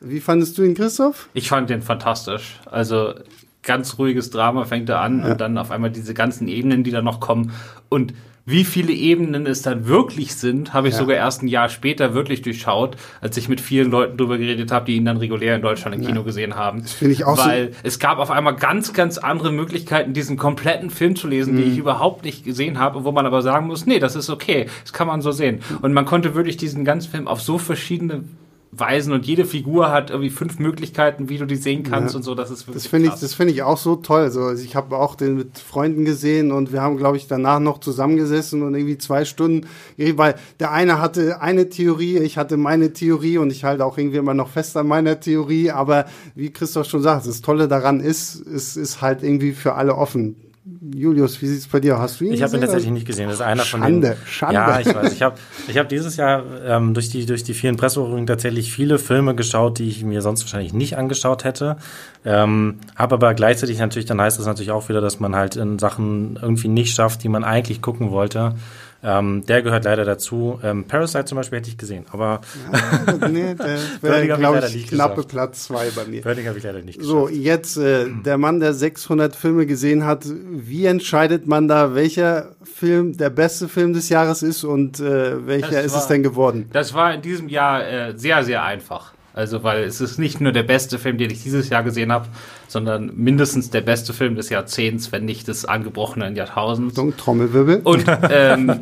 Wie fandest du ihn, Christoph?
Ich fand den fantastisch. Also ganz ruhiges Drama fängt er an und dann auf einmal diese ganzen Ebenen, die da noch kommen. Und wie viele Ebenen es dann wirklich sind, habe ich
Ja.
sogar erst ein Jahr später wirklich durchschaut, als ich mit vielen Leuten drüber geredet habe, die ihn dann regulär in Deutschland im Kino gesehen haben. Das
finde ich auch so-
Weil es gab auf einmal ganz, ganz andere Möglichkeiten, diesen kompletten Film zu lesen,
Mhm.
die ich überhaupt nicht gesehen habe, wo man aber sagen muss, nee, das ist okay, das kann man so sehen. Und man konnte wirklich diesen ganzen Film auf so verschiedene Weisen und jede Figur hat irgendwie fünf Möglichkeiten, wie du die sehen kannst
Ja.
und so. Das ist wirklich
Das finde ich, das finde ich auch so toll. So, also ich habe auch den mit Freunden gesehen und wir haben, glaube ich, danach noch zusammengesessen und irgendwie zwei Stunden, weil der eine hatte eine Theorie, ich hatte meine Theorie und ich halte auch irgendwie immer noch fest an meiner Theorie. Aber wie Christoph schon sagt, das Tolle daran ist, es ist halt irgendwie für alle offen. Julius, wie sieht's bei dir? aus? Hast du ihn
Ich habe ihn tatsächlich nicht gesehen. Das ist einer von
Schande,
den.
Schande.
Ja, ich weiß. Ich habe ich hab dieses Jahr ähm, durch die durch die vielen Pressevorführungen tatsächlich viele Filme geschaut, die ich mir sonst wahrscheinlich nicht angeschaut hätte. Ähm, habe aber gleichzeitig natürlich, dann heißt das natürlich auch wieder, dass man halt in Sachen irgendwie nicht schafft, die man eigentlich gucken wollte. Ähm, der gehört leider dazu. Ähm, Parasite zum Beispiel hätte ich gesehen, aber
Ja, nee, der wäre,
ich
glaube
leider
ich,
nicht
knappe
geschafft.
Platz zwei bei mir.
Burning habe ich leider nicht
So,
geschafft.
jetzt äh, der Mann, der 600 Filme gesehen hat. Wie entscheidet man da, welcher Film der beste Film des Jahres ist und äh, welcher
Das
ist es
war-
denn geworden?
Das war in diesem Jahr äh, sehr, sehr einfach. Also, weil es ist nicht nur der beste Film, den ich dieses Jahr gesehen habe, sondern mindestens der beste Film des Jahrzehnts, wenn nicht des angebrochenen Jahrtausends.
So, Trommelwirbel.
Und ähm,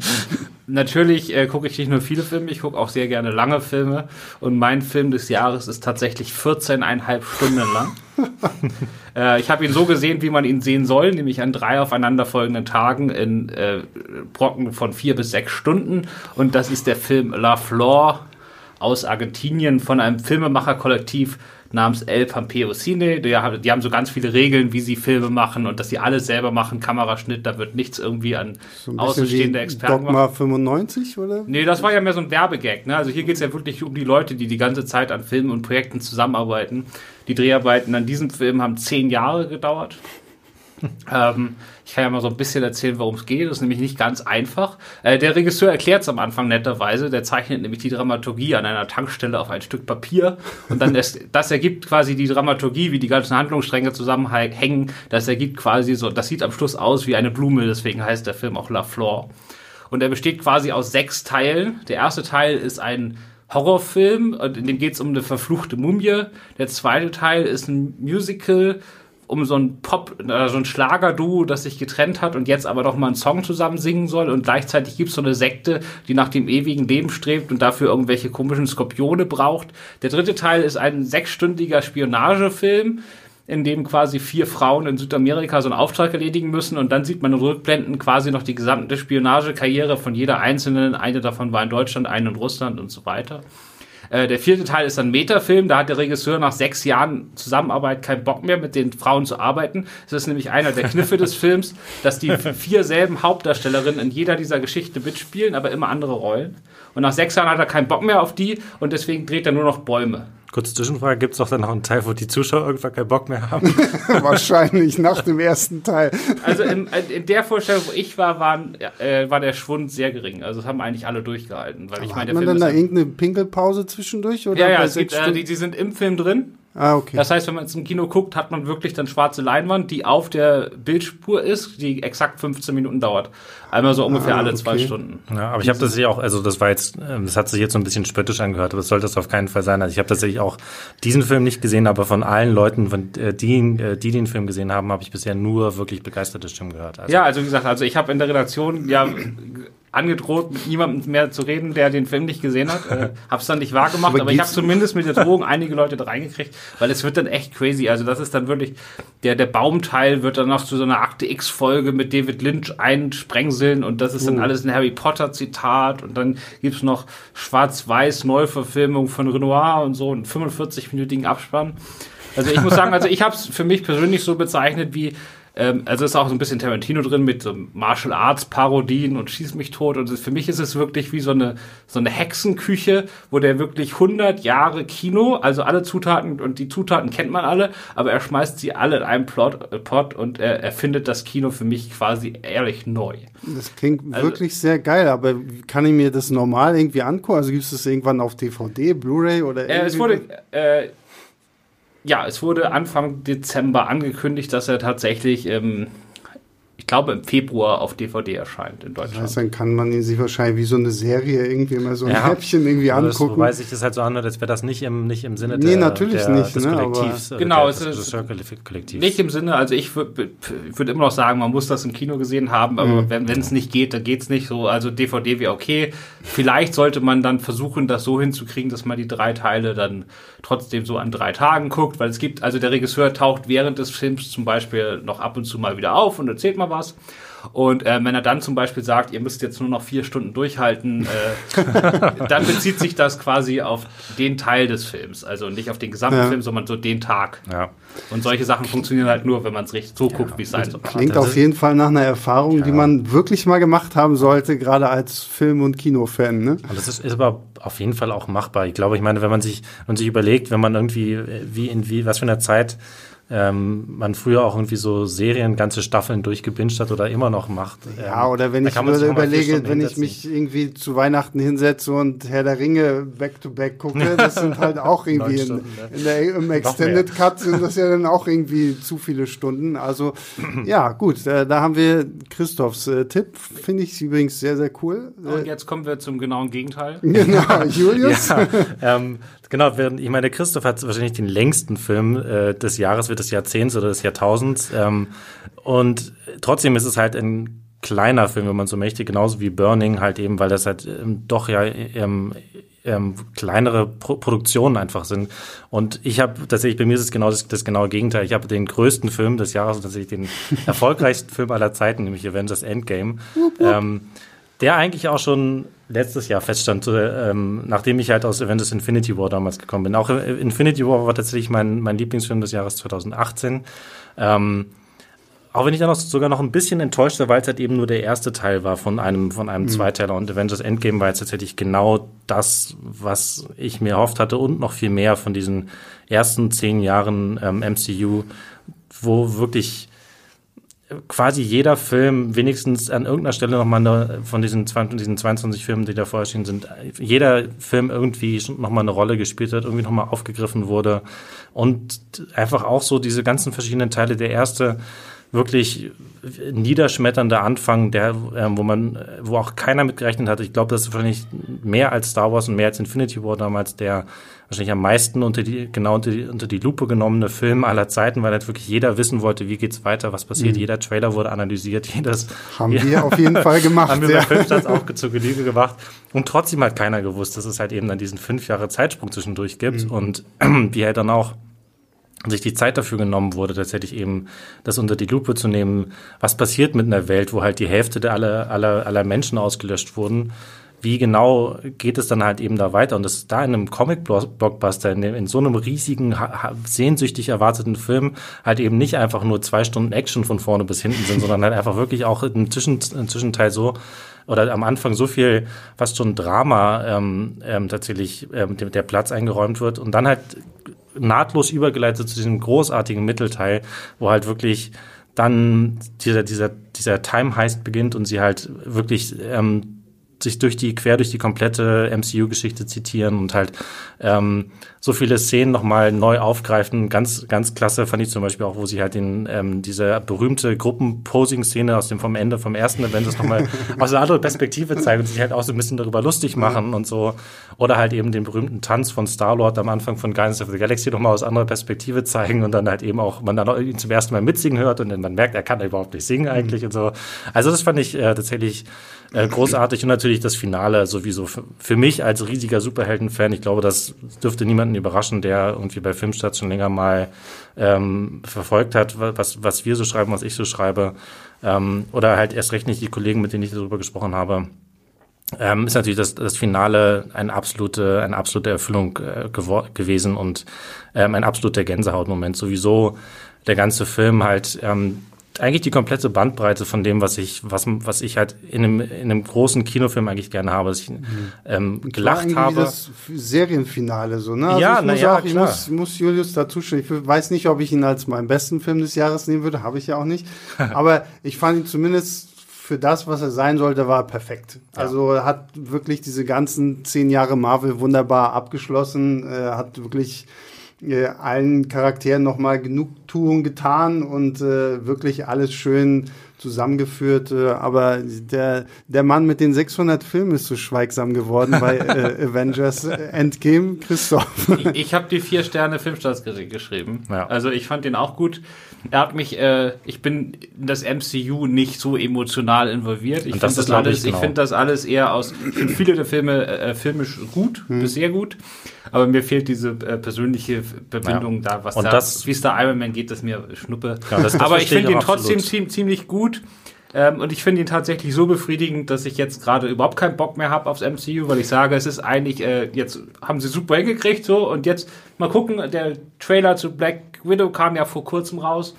natürlich äh, gucke ich nicht nur viele Filme, ich gucke auch sehr gerne lange Filme. Und mein Film des Jahres ist tatsächlich 14,5 Stunden lang. äh, ich habe ihn so gesehen, wie man ihn sehen soll, nämlich an drei aufeinanderfolgenden Tagen in äh, Brocken von vier bis sechs Stunden. Und das ist der Film La Flor aus Argentinien von einem Filmemacherkollektiv namens El Pampeo Cine. Die, haben- die haben so ganz viele Regeln, wie sie Filme machen und dass sie alles selber machen, Kameraschnitt, da wird nichts irgendwie an
So
außenstehende Experten gemacht.
Dogma 95, oder?
Nee, das war ja mehr so ein Werbegag. Ne? Also hier geht's ja wirklich um die Leute, die die ganze Zeit an Filmen und Projekten zusammenarbeiten. Die Dreharbeiten an diesem Film haben zehn Jahre gedauert. Ähm, ich kann ja mal so ein bisschen erzählen, worum es geht. Das ist nämlich nicht ganz einfach. Äh, der Regisseur erklärt es am Anfang netterweise. Der zeichnet nämlich die Dramaturgie an einer Tankstelle auf ein Stück Papier. Und dann ist, das ergibt quasi die Dramaturgie, wie die ganzen Handlungsstränge zusammenhängen. Das ergibt quasi so, das sieht am Schluss aus wie eine Blume. Deswegen heißt der Film auch La Flor. Und er besteht quasi aus sechs Teilen. Der erste Teil ist ein Horrorfilm, und in dem geht es um eine verfluchte Mumie. Der zweite Teil ist ein Musical um so ein Pop, äh, so ein Schlagerduo, das sich getrennt hat und jetzt aber doch mal einen Song zusammen singen soll. Und gleichzeitig gibt es so eine Sekte, die nach dem ewigen Leben strebt und dafür irgendwelche komischen Skorpione braucht. Der dritte Teil ist ein sechsstündiger Spionagefilm in dem quasi vier Frauen in Südamerika so einen Auftrag erledigen müssen und dann sieht man in Rückblenden quasi noch die gesamte Spionagekarriere von jeder einzelnen. Eine davon war in Deutschland, eine in Russland und so weiter. Äh, der vierte Teil ist ein Metafilm, da hat der Regisseur nach sechs Jahren Zusammenarbeit keinen Bock mehr, mit den Frauen zu arbeiten. Das ist nämlich einer der Kniffe des Films, dass die vier selben Hauptdarstellerinnen in jeder dieser Geschichte mitspielen, aber immer andere Rollen. Und nach sechs Jahren hat er keinen Bock mehr auf die und deswegen dreht er nur noch Bäume.
Kurze Zwischenfrage, gibt es doch dann noch einen Teil, wo die Zuschauer irgendwann keinen Bock mehr haben?
Wahrscheinlich nach dem ersten Teil.
Also in, in der Vorstellung, wo ich war, waren, äh, war der Schwund sehr gering. Also das haben eigentlich alle durchgehalten. Weil ich meine,
Hat
der
man
Film
dann
ist
da irgendeine Pinkelpause zwischendurch? Oder
ja, ja,
bei
es gibt, äh, die, die sind im Film drin.
Ah, okay.
Das heißt, wenn man jetzt im Kino guckt, hat man wirklich dann schwarze Leinwand, die auf der Bildspur ist, die exakt 15 Minuten dauert. Einmal so ungefähr
Ah,
alle zwei
okay.
Stunden.
Ja, aber ich habe das ja auch, also das war jetzt, ähm, das hat sich jetzt so ein bisschen spöttisch angehört, aber das sollte das auf keinen Fall sein. Also ich habe tatsächlich auch diesen Film nicht gesehen, aber von allen Leuten, von, äh, die, äh, die den Film gesehen haben, habe ich bisher nur wirklich begeisterte Stimmen gehört. Also,
Ja, also wie gesagt, also ich habe in der Redaktion ja angedroht, mit niemandem mehr zu reden, der den Film nicht gesehen hat. Äh, hab's dann nicht wahr gemacht,
Aber
aber, ich habe zumindest mit der Drohung einige Leute da reingekriegt, weil es wird dann echt crazy. Also das ist dann wirklich, der, der Baumteil wird dann noch zu so einer Akte X-Folge mit David Lynch einsprengseln und das ist dann alles ein Harry Potter-Zitat und dann gibt's noch schwarz-weiß Neuverfilmung von Renoir und so einen 45-minütigen Abspann. Also ich muss sagen, also ich habe es für mich persönlich so bezeichnet wie, ähm, also ist auch so ein bisschen Tarantino drin mit so Martial Arts Parodien und Schieß mich tot und für mich ist es wirklich wie so eine so eine Hexenküche, wo der wirklich 100 Jahre Kino, also alle Zutaten und die Zutaten kennt man alle, aber er schmeißt sie alle in einen Plot, Pot und er erfindet das Kino für mich quasi ehrlich neu.
Das klingt
Also-
wirklich sehr geil, aber kann ich mir das normal irgendwie angucken? Also gibt es das irgendwann auf DVD, Blu-ray oder
Äh, es
irgendwie-
wurde, äh, ja, es wurde Anfang Dezember angekündigt, dass er tatsächlich, ähm, ich glaube, im Februar auf DVD erscheint in
Das
Deutschland.
heißt, dann kann man ihn sich wahrscheinlich wie so eine Serie irgendwie mal so ein
Ja.
Häppchen irgendwie
Aber das,
angucken.
wobei sich das halt so anhört, als wäre das nicht im, nicht im Sinne
Nee,
der,
natürlich
der,
nicht,
des
ne,
Kollektivs. äh,
Genau,
der,
es
des
ist-
Circle-Kollektivs.
Nicht im Sinne, also ich würde würd immer noch sagen, man muss das im Kino gesehen haben, aber
Mhm.
wenn es nicht geht, dann geht's nicht so. Also DVD wäre okay. Vielleicht sollte man dann versuchen, das so hinzukriegen, dass man die drei Teile dann trotzdem so an drei Tagen guckt, weil es gibt, also der Regisseur taucht während des Films zum Beispiel noch ab und zu mal wieder auf und erzählt mal was. Und äh, wenn er dann zum Beispiel sagt, ihr müsst jetzt nur noch vier Stunden durchhalten, äh, dann bezieht sich das quasi auf den Teil des Films. Also nicht auf den gesamten
Ja.
Film, sondern so den Tag.
ja.
Und solche Sachen funktionieren halt nur, wenn man es richtig so guckt, wie es sein soll.
Klingt
Das
auf jeden Fall nach einer Erfahrung, die man wirklich mal gemacht haben sollte, gerade als Film- und Kinofan. Ne?
Und das ist, ist aber auf jeden Fall auch machbar. Ich glaube, ich meine, wenn man sich, wenn man sich überlegt, wenn man irgendwie, äh, wie in wie, was für einer Zeit ähm, man früher auch irgendwie so Serien, ganze Staffeln durchgebinged hat oder immer noch macht.
Ja,
Ähm,
oder wenn ich mir überlege, wenn ich mich irgendwie zu Weihnachten hinsetze und Herr der Ringe back-to-back gucke, das sind halt auch irgendwie in,
Stunden, ne?
in der, im Extended Cut sind das ja dann auch irgendwie zu viele Stunden. Also ja, gut, äh, da haben wir Christophs äh, Tipp, finde ich übrigens sehr, sehr cool.
Und jetzt kommen wir zum genauen Gegenteil.
genau, Julius.
Ja, ähm, genau, während, ich meine, Christoph hat wahrscheinlich den längsten Film äh, des Jahres, wird des Jahrzehnts oder des Jahrtausends. Ähm, und trotzdem ist es halt ein kleiner Film, wenn man so möchte, genauso wie Burning, halt eben, weil das halt ähm, doch ja ähm, ähm, kleinere Pro Produktionen einfach sind. Und ich habe tatsächlich, bei mir ist es genau das, das genaue Gegenteil. Ich habe den größten Film des Jahres und tatsächlich den erfolgreichsten Film aller Zeiten, nämlich Avengers Endgame. Ähm, der eigentlich auch schon letztes Jahr feststand, äh, ähm, nachdem ich halt aus Avengers Infinity War damals gekommen bin. Auch äh, Infinity War war tatsächlich mein, mein Lieblingsfilm des Jahres 2018. Ähm, auch wenn ich dann noch, sogar noch ein bisschen enttäuscht war, weil es halt eben nur der erste Teil war von einem, von einem Zweiteiler. Und Avengers Endgame war jetzt tatsächlich genau das, was ich mir erhofft hatte und noch viel mehr von diesen ersten zehn Jahren ähm, MCU, wo wirklich quasi jeder Film wenigstens an irgendeiner Stelle nochmal eine, von diesen, 20, diesen 22 Filmen, die da vorher erschienen sind, jeder Film irgendwie nochmal eine Rolle gespielt hat, irgendwie nochmal aufgegriffen wurde. Und einfach auch so diese ganzen verschiedenen Teile. Der erste wirklich niederschmetternde Anfang, der, ähm, wo man, wo auch keiner mit gerechnet hat. Ich glaube, das ist wahrscheinlich mehr als Star Wars und mehr als Infinity War damals der wahrscheinlich am meisten unter die, genau unter die, unter die Lupe genommene Film aller Zeiten, weil halt wirklich jeder wissen wollte, wie geht's weiter, was passiert. Jeder Trailer wurde analysiert, jedes.
Haben wir auf jeden Fall gemacht.
Haben wir
ja.
bei Filmstarts auch zur Genüge gemacht. Und trotzdem hat keiner gewusst, dass es halt eben dann diesen fünf Jahre Zeitsprung zwischendurch gibt und wie halt dann auch sich die Zeit dafür genommen wurde, tatsächlich eben das unter die Lupe zu nehmen, was passiert mit einer Welt, wo halt die Hälfte der aller, aller, aller Menschen ausgelöscht wurden. Wie genau geht es dann halt eben da weiter? Und das da in einem Comic-Blockbuster, in, in so einem riesigen, sehnsüchtig erwarteten Film halt eben nicht einfach nur zwei Stunden Action von vorne bis hinten sind, sondern halt einfach wirklich auch im, Zwischen, im Zwischenteil so oder am Anfang so viel fast schon Drama ähm, ähm, tatsächlich ähm, der, der Platz eingeräumt wird und dann halt nahtlos übergeleitet zu diesem großartigen Mittelteil, wo halt wirklich dann dieser, dieser, dieser Time Heist beginnt und sie halt wirklich ähm, sich durch die, quer durch die komplette MCU-Geschichte zitieren und halt ähm, so viele Szenen nochmal neu aufgreifen. Ganz, ganz klasse fand ich zum Beispiel auch, wo sie halt den, ähm, diese berühmte Gruppenposing-Szene aus dem vom Ende vom ersten Avengers nochmal aus einer anderen Perspektive zeigen und sich halt auch so ein bisschen darüber lustig machen und so. Oder halt eben den berühmten Tanz von Star-Lord am Anfang von Guardians of the Galaxy nochmal aus anderer Perspektive zeigen und dann halt eben auch, man dann ihn zum ersten Mal mitsingen hört und dann man merkt, er kann überhaupt nicht singen eigentlich und so. Also das fand ich äh, tatsächlich äh, großartig und natürlich das Finale sowieso für, mich als riesiger Superhelden-Fan. Ich glaube, das dürfte niemanden überraschen, der irgendwie bei Filmstadt schon länger mal ähm, verfolgt hat, wa- was, was wir so schreiben, was ich so schreibe. Ähm, oder halt erst recht nicht die Kollegen, mit denen ich darüber gesprochen habe. Ähm, ist natürlich das, das Finale eine absolute, eine absolute Erfüllung äh, gewesen und ähm, ein absoluter Gänsehautmoment. Sowieso der ganze Film halt ähm, eigentlich die komplette Bandbreite von dem, was ich, was, was ich halt in einem, in einem großen Kinofilm eigentlich gerne habe, dass ich ähm,
War
gelacht habe.
das Serienfinale so, ne? Also
Ja,
ich muss
ja,
auch, ich muss, muss Julius dazu stimmen. Ich weiß nicht, ob ich ihn als meinen besten Film des Jahres nehmen würde, habe ich ja auch nicht. Aber ich fand ihn zumindest für das, was er sein sollte, war er perfekt. Also er hat wirklich diese ganzen zehn Jahre Marvel wunderbar abgeschlossen, äh, hat wirklich äh, allen Charakteren nochmal Genugtuung getan und äh, wirklich alles schön zusammengeführt. Äh, aber der, der Mann mit den 600 Filmen ist so schweigsam geworden bei äh, Avengers Endgame. Christoph.
Ich, ich habe die vier Sterne Filmstaatskritik geschrieben.
Ja.
Also ich fand den auch gut. Er hat mich, äh, ich bin in das MCU nicht so emotional involviert. Ich finde
das
das,
ich,
alles, ich
genau.
finde das alles eher aus, ich finde viele der Filme äh, filmisch gut, bis sehr gut. Aber mir fehlt diese äh, persönliche Verbindung da, was
Und
da, wie es da Iron Man geht, das mir Schnuppe.
Ja, das- das
Aber ich finde
ich
ihn trotzdem
absolut.
ziem- ziemlich gut. Ähm, und ich finde ihn tatsächlich so befriedigend, dass ich jetzt gerade überhaupt keinen Bock mehr habe aufs MCU, weil ich sage, es ist eigentlich, äh, jetzt haben sie super hingekriegt so. Und jetzt mal gucken, der Trailer zu Black Widow kam ja vor kurzem raus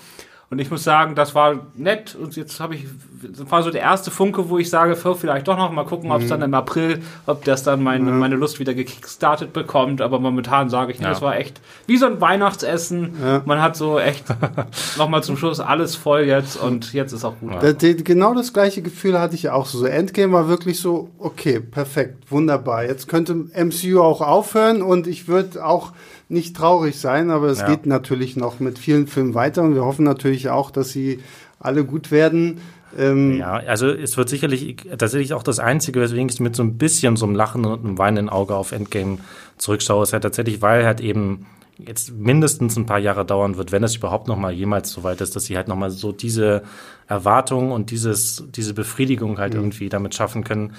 Und ich muss sagen, das war nett. Und jetzt habe ich, das war so der erste Funke, wo ich sage, vielleicht doch noch mal gucken, ob es dann im April, ob das dann meine, meine Lust wieder gekickstartet bekommt. Aber momentan sage ich, nee,
Ja.
das war echt wie so ein Weihnachtsessen.
Ja.
Man hat so echt noch mal zum Schluss alles voll jetzt und jetzt ist auch gut.
Die, genau das gleiche Gefühl hatte ich auch so. so. Endgame war wirklich so, okay, perfekt, wunderbar. Jetzt könnte MCU auch aufhören und ich würde auch nicht traurig sein, aber es
Ja.
geht natürlich noch mit vielen Filmen weiter und wir hoffen natürlich auch, dass sie alle gut werden. Ähm,
Ja, also es wird sicherlich tatsächlich auch das Einzige, weswegen ich mit so ein bisschen so einem Lachen und einem weinenden Auge auf Endgame zurückschaue, ist halt tatsächlich, weil halt eben jetzt mindestens ein paar Jahre dauern wird, wenn es überhaupt noch mal jemals so weit ist, dass sie halt noch mal so diese Erwartung und dieses, diese Befriedigung halt irgendwie damit schaffen können.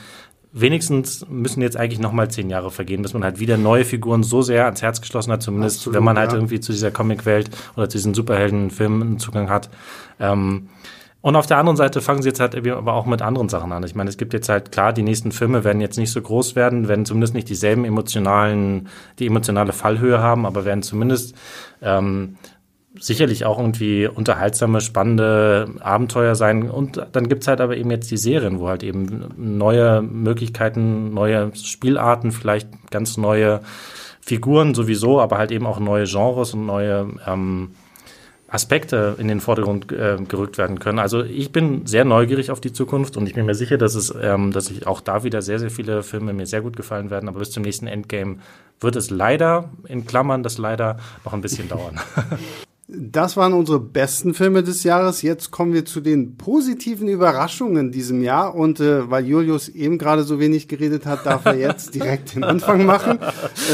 Wenigstens müssen jetzt eigentlich noch mal zehn Jahre vergehen, bis man halt wieder neue Figuren so sehr ans Herz geschlossen hat, zumindest
Absolut,
wenn man halt
ja.
irgendwie zu dieser Comicwelt oder zu diesen Superheldenfilmen einen Zugang hat. Ähm, und auf der anderen Seite fangen sie jetzt halt eben aber auch mit anderen Sachen an. Ich meine, es gibt jetzt halt klar, die nächsten Filme werden jetzt nicht so groß werden, werden zumindest nicht dieselben emotionalen, die emotionale Fallhöhe haben, aber werden zumindest ähm, sicherlich auch irgendwie unterhaltsame, spannende Abenteuer sein. Und dann gibt's halt aber eben jetzt die Serien, wo halt eben neue Möglichkeiten, neue Spielarten, vielleicht ganz neue Figuren sowieso, aber halt eben auch neue Genres und neue ähm, Aspekte in den Vordergrund äh, gerückt werden können. Also ich bin sehr neugierig auf die Zukunft und ich bin mir sicher, dass es, ähm, dass ich auch da wieder sehr, sehr viele Filme mir sehr gut gefallen werden. Aber bis zum nächsten Endgame wird es leider, in Klammern, das leider noch ein bisschen dauern.
Das waren unsere besten Filme des Jahres. Jetzt kommen wir zu den positiven Überraschungen in diesem Jahr. Und äh, weil Julius eben gerade so wenig geredet hat, darf er jetzt direkt den Anfang machen.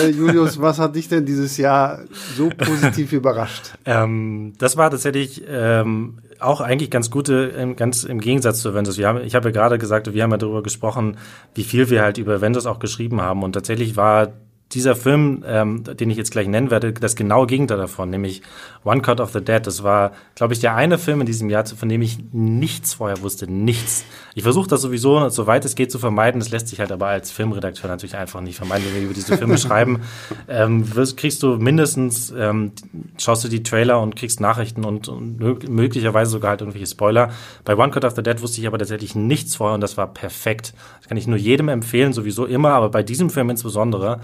Äh, Julius, was hat dich denn dieses Jahr so positiv überrascht?
Ähm, das war tatsächlich ähm, auch eigentlich ganz gute, ganz im Gegensatz zu Avengers. Wir haben, ich habe ja gerade gesagt, wir haben ja darüber gesprochen, wie viel wir halt über Avengers auch geschrieben haben. Und tatsächlich war dieser Film, ähm, den ich jetzt gleich nennen werde, das genaue Gegenteil davon, nämlich One Cut of the Dead. Das war, glaube ich, der eine Film in diesem Jahr, von dem ich nichts vorher wusste, nichts. Ich versuche das sowieso, soweit es geht, zu vermeiden. Das lässt sich halt aber als Filmredakteur natürlich einfach nicht vermeiden, wenn wir über diese Filme schreiben. Ähm, wirst, kriegst du mindestens, ähm, schaust du die Trailer und kriegst Nachrichten und, und mög- möglicherweise sogar halt irgendwelche Spoiler. Bei One Cut of the Dead wusste ich aber tatsächlich nichts vorher und das war perfekt. Das kann ich nur jedem empfehlen, sowieso immer, aber bei diesem Film insbesondere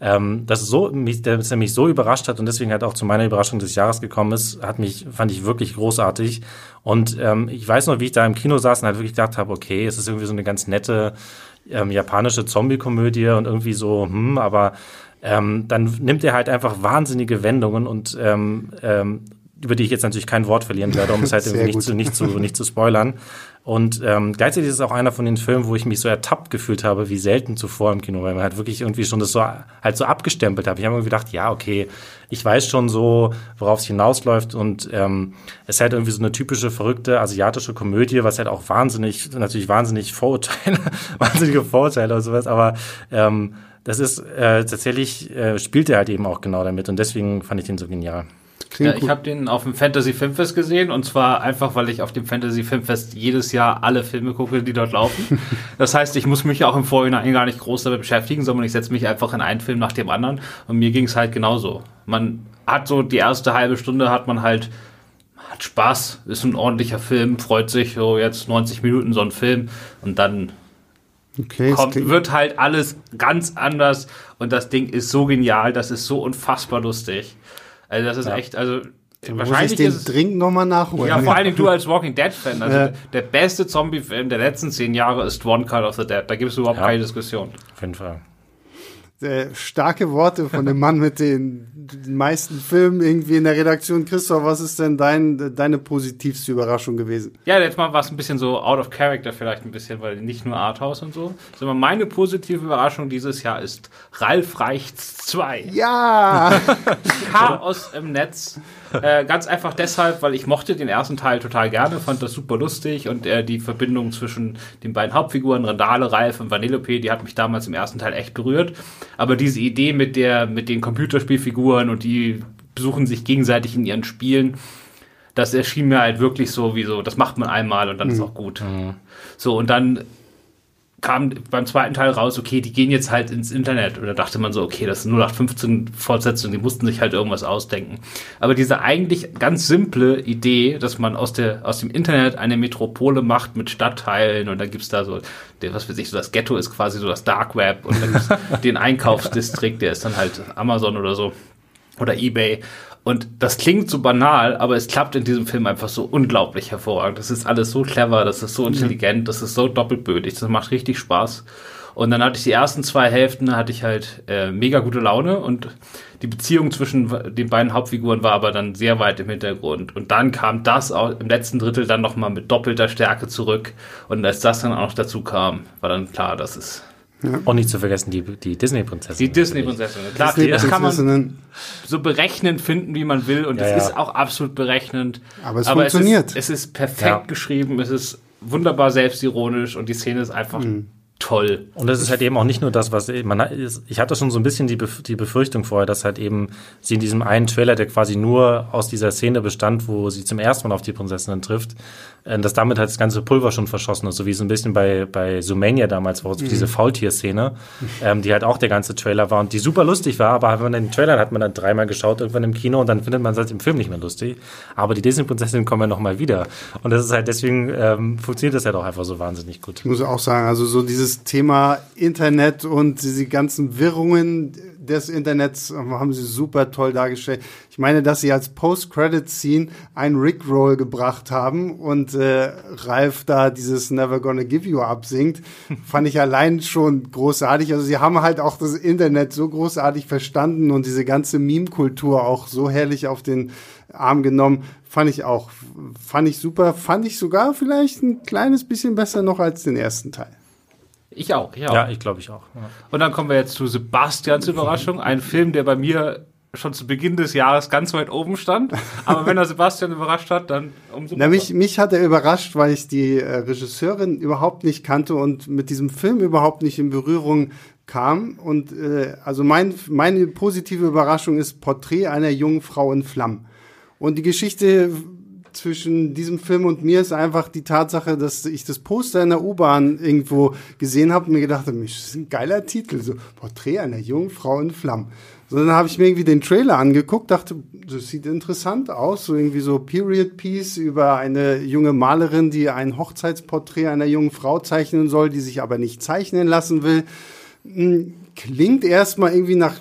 ähm, dass es so, mich, dass er mich so überrascht hat und deswegen halt auch zu meiner Überraschung des Jahres gekommen ist, hat mich, fand ich wirklich großartig. Und ähm, ich weiß noch, wie ich da im Kino saß und halt wirklich gedacht habe, okay, es ist irgendwie so eine ganz nette ähm, japanische Zombie-Komödie und irgendwie so, hm, aber ähm, dann nimmt er halt einfach wahnsinnige Wendungen und ähm, ähm, über die ich jetzt natürlich kein Wort verlieren werde, um es halt irgendwie nicht zu, nicht zu, nicht zu spoilern. Und ähm, gleichzeitig ist es auch einer von den Filmen, wo ich mich so ertappt gefühlt habe, wie selten zuvor im Kino, weil man halt wirklich irgendwie schon das so halt so abgestempelt hat. Ich habe mir gedacht, ja, okay, ich weiß schon so, worauf es hinausläuft und ähm, es ist halt irgendwie so eine typische verrückte asiatische Komödie, was halt auch wahnsinnig, natürlich wahnsinnig Vorurteile, wahnsinnige Vorurteile oder sowas, aber ähm, das ist äh, tatsächlich, äh, spielt er halt eben auch genau damit und deswegen fand ich den so genial.
Klingt
Ja, ich habe den auf dem Fantasy Filmfest gesehen und zwar einfach, weil ich auf dem Fantasy Filmfest jedes Jahr alle Filme gucke, die dort laufen. Das heißt, ich muss mich auch im Vorhinein gar nicht groß damit beschäftigen, sondern ich setze mich einfach in einen Film nach dem anderen und mir ging es halt genauso. Man hat so die erste halbe Stunde hat man halt hat Spaß, ist ein ordentlicher Film, freut sich so jetzt 90 Minuten so ein Film und dann
Okay,
kommt, wird halt alles ganz anders und das Ding ist so genial, das ist so unfassbar lustig. Also das ist echt, also
muss ich
wahrscheinlich
den
ist es,
dringend nochmal nachholen.
ja, vor allen Dingen du als Walking Dead Fan, also
Ja.
der beste Zombie-Film der letzten zehn Jahre ist One Cut of the Dead, da gibt es überhaupt
Ja.
keine Diskussion.
Auf jeden Fall.
Äh, starke Worte von dem Mann mit den, den meisten Filmen irgendwie in der Redaktion. Christoph, was ist denn dein, deine positivste Überraschung gewesen?
Ja, jetzt mal was ein bisschen so out of character vielleicht ein bisschen, weil nicht nur Arthouse und so, sondern meine positive Überraschung dieses Jahr ist Ralf Reichts 2.
Ja!
Chaos im Netz. Äh, ganz einfach deshalb, weil ich mochte den ersten Teil total gerne, fand das super lustig und äh, die Verbindung zwischen den beiden Hauptfiguren, Randale, Ralf und Vanellope, die hat mich damals im ersten Teil echt berührt. Aber diese Idee mit der, mit den Computerspielfiguren und die besuchen sich gegenseitig in ihren Spielen, das erschien mir halt wirklich so wie so, das macht man einmal und dann ist auch gut. So, und dann kam beim zweiten Teil raus, okay, die gehen jetzt halt ins Internet. Und da dachte man so, okay, das ist 0815 Fortsetzung, die mussten sich halt irgendwas ausdenken. Aber diese eigentlich ganz simple Idee, dass man aus, der, aus dem Internet eine Metropole macht mit Stadtteilen und dann gibt's da so, was weiß ich, so das Ghetto ist quasi so das Dark Web und dann gibt's den Einkaufsdistrikt, der ist dann halt Amazon oder so oder eBay. Und das klingt so banal, aber es klappt in diesem Film einfach so unglaublich hervorragend. Das ist alles so clever, das ist so intelligent, das ist so doppelbödig, das macht richtig Spaß. Und dann hatte ich die ersten zwei Hälften, hatte ich halt äh, mega gute Laune und die Beziehung zwischen den beiden Hauptfiguren war aber dann sehr weit im Hintergrund. Und dann kam das auch im letzten Drittel dann nochmal mit doppelter Stärke zurück. Und als das dann auch noch dazu kam, war dann klar, dass es
ja. Und nicht zu vergessen die, die Disney-Prinzessin.
Die Disney-Prinzessin. Klar, Disney das kann man so berechnend finden, wie man will. Und es ja, ja. ist auch absolut berechnend.
Aber es Aber funktioniert.
Es ist, es ist perfekt geschrieben. Es ist wunderbar selbstironisch. Und die Szene ist einfach mhm toll.
Und das ist halt eben auch nicht nur das, was man ich hatte schon so ein bisschen die, die Befürchtung vorher, dass halt eben sie in diesem einen Trailer, der quasi nur aus dieser Szene bestand, wo sie zum ersten Mal auf die Prinzessin trifft, dass damit halt das ganze Pulver schon verschossen ist, so wie es ein bisschen bei, bei Zoomania damals war, mhm. diese Faultier-Szene, ähm, die halt auch der ganze Trailer war und die super lustig war, aber wenn man den Trailer hat man dann dreimal geschaut, irgendwann im Kino und dann findet man es halt im Film nicht mehr lustig. Aber die Disney-Prinzessin kommen ja nochmal wieder. Und das ist halt deswegen, ähm, funktioniert das halt auch einfach so wahnsinnig gut.
Ich muss auch sagen, also so dieses Thema Internet und diese ganzen Wirrungen, des Internets haben sie super toll dargestellt. Ich meine, dass sie als Post-Credit-Scene ein Rickroll gebracht haben und äh, Ralf da dieses Never Gonna Give You Up singt, fand ich allein schon großartig. Also sie haben halt auch das Internet so großartig verstanden und diese ganze Meme-Kultur auch so herrlich auf den Arm genommen. Fand ich auch, fand ich super. Fand ich sogar vielleicht ein kleines bisschen besser noch als den ersten Teil.
Ich auch,
ich auch. Ja, ich glaube ich auch. Ja.
Und dann kommen wir jetzt zu Sebastians Überraschung, ein Film, der bei mir schon zu Beginn des Jahres ganz weit oben stand. Aber wenn er Sebastian überrascht hat, dann
umso mehr. Mich, mich hat er überrascht, weil ich die äh, Regisseurin überhaupt nicht kannte und mit diesem Film überhaupt nicht in Berührung kam. Und äh, also mein, meine positive Überraschung ist Porträt einer jungen Frau in Flammen. Und die Geschichte zwischen diesem Film und mir ist einfach die Tatsache, dass ich das Poster in der U-Bahn irgendwo gesehen habe und mir gedacht habe, das ist ein geiler Titel, so Porträt einer jungen Frau in Flammen. So, dann habe ich mir irgendwie den Trailer angeguckt, dachte, das sieht interessant aus, so irgendwie so Period Piece über eine junge Malerin, die ein Hochzeitsporträt einer jungen Frau zeichnen soll, die sich aber nicht zeichnen lassen will. Klingt erstmal irgendwie nach,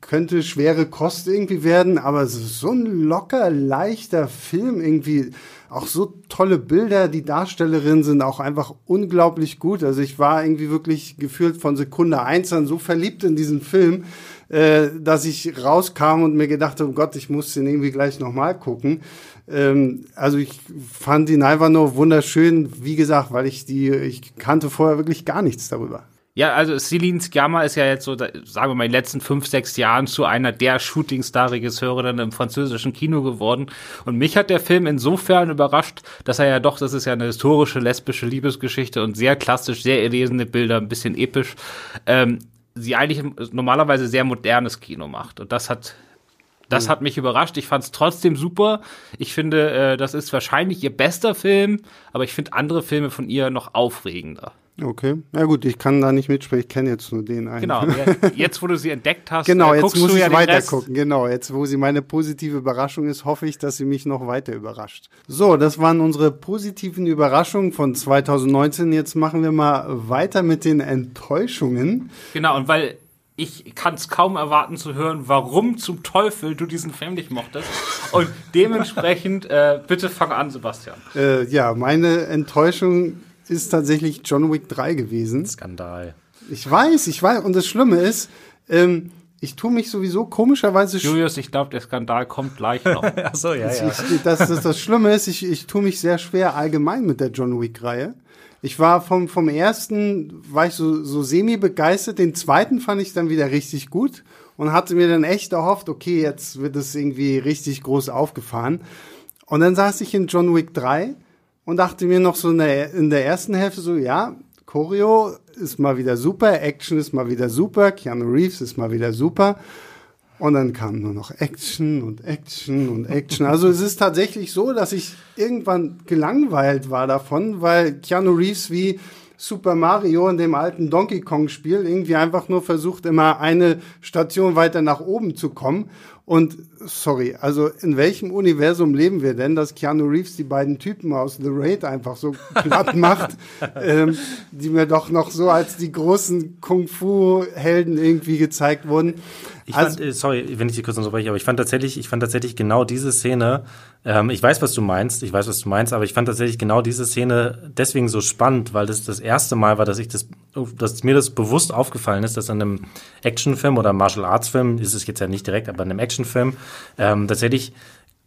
könnte schwere Kost irgendwie werden, aber so ein locker, leichter Film irgendwie. Auch so tolle Bilder, die Darstellerinnen sind auch einfach unglaublich gut. Also ich war irgendwie wirklich gefühlt von Sekunde eins an so verliebt in diesen Film, äh, dass ich rauskam und mir gedacht habe, oh Gott, ich muss den irgendwie gleich nochmal gucken. Ähm, also ich fand die einfach nur wunderschön, wie gesagt, weil ich die, ich kannte vorher wirklich gar nichts darüber.
Ja, also Celine Sciamma ist ja jetzt so, sagen wir mal, in den letzten fünf, sechs Jahren zu einer der Shootingstar-Regisseure dann im französischen Kino geworden. Und mich hat der Film insofern überrascht, dass er ja doch, das ist ja eine historische lesbische Liebesgeschichte und sehr klassisch, sehr erlesene Bilder, ein bisschen episch, ähm, sie eigentlich normalerweise sehr modernes Kino macht. Und das hat das mhm. hat mich überrascht. Ich fand es trotzdem super. Ich finde, äh, das ist wahrscheinlich ihr bester Film, aber ich finde andere Filme von ihr noch aufregender.
Okay, ja gut, ich kann da nicht mitsprechen, ich kenne jetzt nur den einen.
Genau, jetzt wo du sie entdeckt hast,
genau, äh, jetzt muss ich ja weiter gucken. Genau, jetzt wo sie meine positive Überraschung ist, hoffe ich, dass sie mich noch weiter überrascht. So, das waren unsere positiven Überraschungen von 2019. Jetzt machen wir mal weiter mit den Enttäuschungen.
Genau, und weil ich kann es kaum erwarten zu hören, warum zum Teufel du diesen Film nicht mochtest. Und dementsprechend, äh, bitte fang an, Sebastian.
Äh, ja, meine Enttäuschung ist tatsächlich John Wick 3 gewesen.
Skandal.
Ich weiß, ich weiß. Und das Schlimme ist, ähm, ich tue mich sowieso komischerweise.
Julius, ich glaube, der Skandal kommt gleich noch.
Ach so, ja, ja.
Ich, das, das, das Schlimme ist, ich, ich tue mich sehr schwer allgemein mit der John Wick-Reihe. Ich war vom, vom ersten, war ich so, so semi begeistert. Den zweiten fand ich dann wieder richtig gut und hatte mir dann echt erhofft, okay, jetzt wird es irgendwie richtig groß aufgefahren. Und dann saß ich in John Wick 3 und dachte mir noch so in der, in der ersten Hälfte so, ja, Choreo ist mal wieder super, Action ist mal wieder super, Keanu Reeves ist mal wieder super. Und dann kam nur noch Action und Action und Action. Also es ist tatsächlich so, dass ich irgendwann gelangweilt war davon, weil Keanu Reeves wie Super Mario in dem alten Donkey Kong Spiel irgendwie einfach nur versucht, immer eine Station weiter nach oben zu kommen. Und sorry, also in welchem Universum leben wir denn, dass Keanu Reeves die beiden Typen aus The Raid einfach so platt macht, ähm, die mir doch noch so als die großen Kung-Fu-Helden irgendwie gezeigt wurden.
Ich also, fand, äh, sorry, wenn ich Sie kurz unterbreche, aber ich fand tatsächlich, ich fand tatsächlich genau diese Szene, ähm, ich weiß, was du meinst, ich weiß, was du meinst, aber ich fand tatsächlich genau diese Szene deswegen so spannend, weil das das erste Mal war, dass ich das, dass mir das bewusst aufgefallen ist, dass in einem Actionfilm oder Martial Arts Film, ist es jetzt ja nicht direkt, aber in einem Actionfilm, ähm, tatsächlich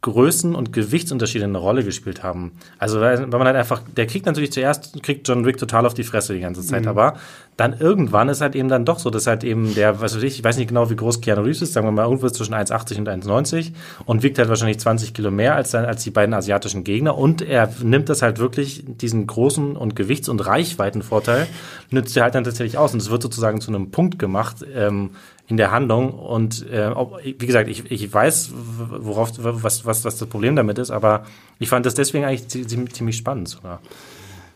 Größen- und Gewichtsunterschiede eine Rolle gespielt haben. Also weil man halt einfach, der kriegt natürlich zuerst, kriegt John Wick total auf die Fresse die ganze Zeit, mhm. aber dann irgendwann ist halt eben dann doch so, dass halt eben der, was weiß ich, ich weiß nicht genau, wie groß Keanu Reeves ist, sagen wir mal irgendwo zwischen 1,80 und 1,90 und wiegt halt wahrscheinlich 20 Kilo mehr als, als die beiden asiatischen Gegner und er nimmt das halt wirklich, diesen großen und Gewichts- und Reichweitenvorteil, nützt er halt dann tatsächlich aus und es wird sozusagen zu einem Punkt gemacht, ähm, in der Handlung. Und äh, wie gesagt, ich, ich weiß, worauf, was, was, was das Problem damit ist, aber ich fand das deswegen eigentlich ziemlich spannend sogar.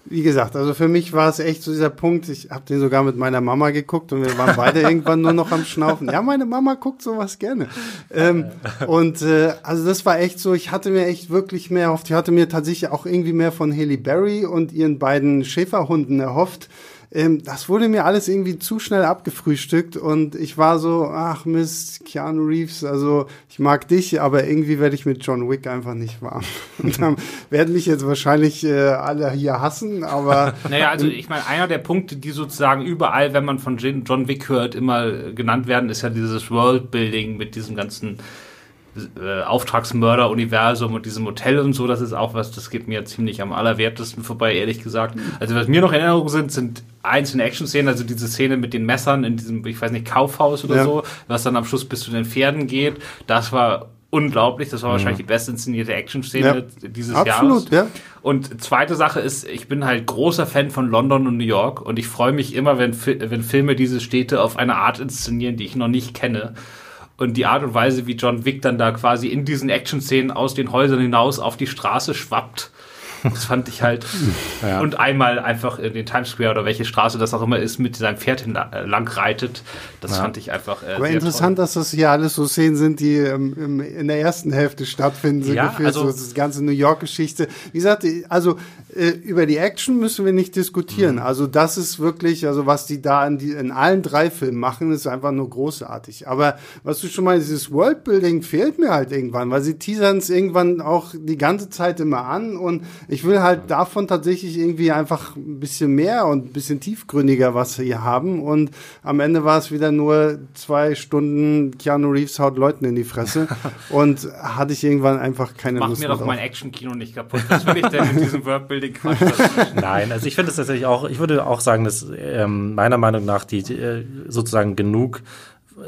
Wie gesagt, also für mich war es echt so dieser Punkt, ich habe den sogar mit meiner Mama geguckt und wir waren beide irgendwann nur noch am Schnaufen. Ja, meine Mama guckt sowas gerne. Ähm, und äh, also das war echt so, ich hatte mir echt wirklich mehr erhofft. Ich hatte mir tatsächlich auch irgendwie mehr von Haley Berry und ihren beiden Schäferhunden erhofft ähm, das wurde mir alles irgendwie zu schnell abgefrühstückt und ich war so, ach Mist, Keanu Reeves, also ich mag dich, aber irgendwie werde ich mit John Wick einfach nicht warm. Und dann werden mich jetzt wahrscheinlich äh, alle hier hassen, aber.
Naja, also ich meine, einer der Punkte, die sozusagen überall, wenn man von John Wick hört, immer genannt werden, ist ja dieses Worldbuilding mit diesem ganzen äh, Auftragsmörder-Universum und diesem Hotel und so, das ist auch was, das geht mir ziemlich am allerwertesten vorbei, ehrlich gesagt. Also was mir noch in Erinnerung sind, sind einzelne Action-Szenen, also diese Szene mit den Messern in diesem, ich weiß nicht, Kaufhaus oder ja. so, was dann am Schluss bis zu den Pferden geht, das war unglaublich. Das war mhm. wahrscheinlich die best inszenierte Action-Szene ja. dieses Absolut, Jahres. Ja. Und zweite Sache ist, ich bin halt großer Fan von London und New York und ich freue mich immer, wenn, wenn Filme diese Städte auf eine Art inszenieren, die ich noch nicht kenne und die Art und Weise, wie John Wick dann da quasi in diesen Action-Szenen aus den Häusern hinaus auf die Straße schwappt das fand ich halt. ja. Und einmal einfach in den Times Square oder welche Straße das auch immer ist, mit seinem Pferd äh, lang reitet. Das ja. fand ich einfach. Äh,
Aber interessant, toll. dass das hier alles so Szenen sind, die ähm, in der ersten Hälfte stattfinden, so ja, gefühlt, also, so das ganze New York-Geschichte. Wie gesagt, also äh, über die Action müssen wir nicht diskutieren. Mhm. Also das ist wirklich, also was die da in, die, in allen drei Filmen machen, ist einfach nur großartig. Aber was du schon mal, dieses Worldbuilding fehlt mir halt irgendwann, weil sie teasern es irgendwann auch die ganze Zeit immer an und ich will halt davon tatsächlich irgendwie einfach ein bisschen mehr und ein bisschen tiefgründiger was hier haben. Und am Ende war es wieder nur zwei Stunden Keanu Reeves haut Leuten in die Fresse. und hatte ich irgendwann einfach keine
Mach
Lust
mehr. Mach mir doch mein Action-Kino nicht kaputt. Was will ich denn in diesem Worldbuilding?
Nein, also ich finde es tatsächlich auch, ich würde auch sagen, dass ähm, meiner Meinung nach die, die äh, sozusagen genug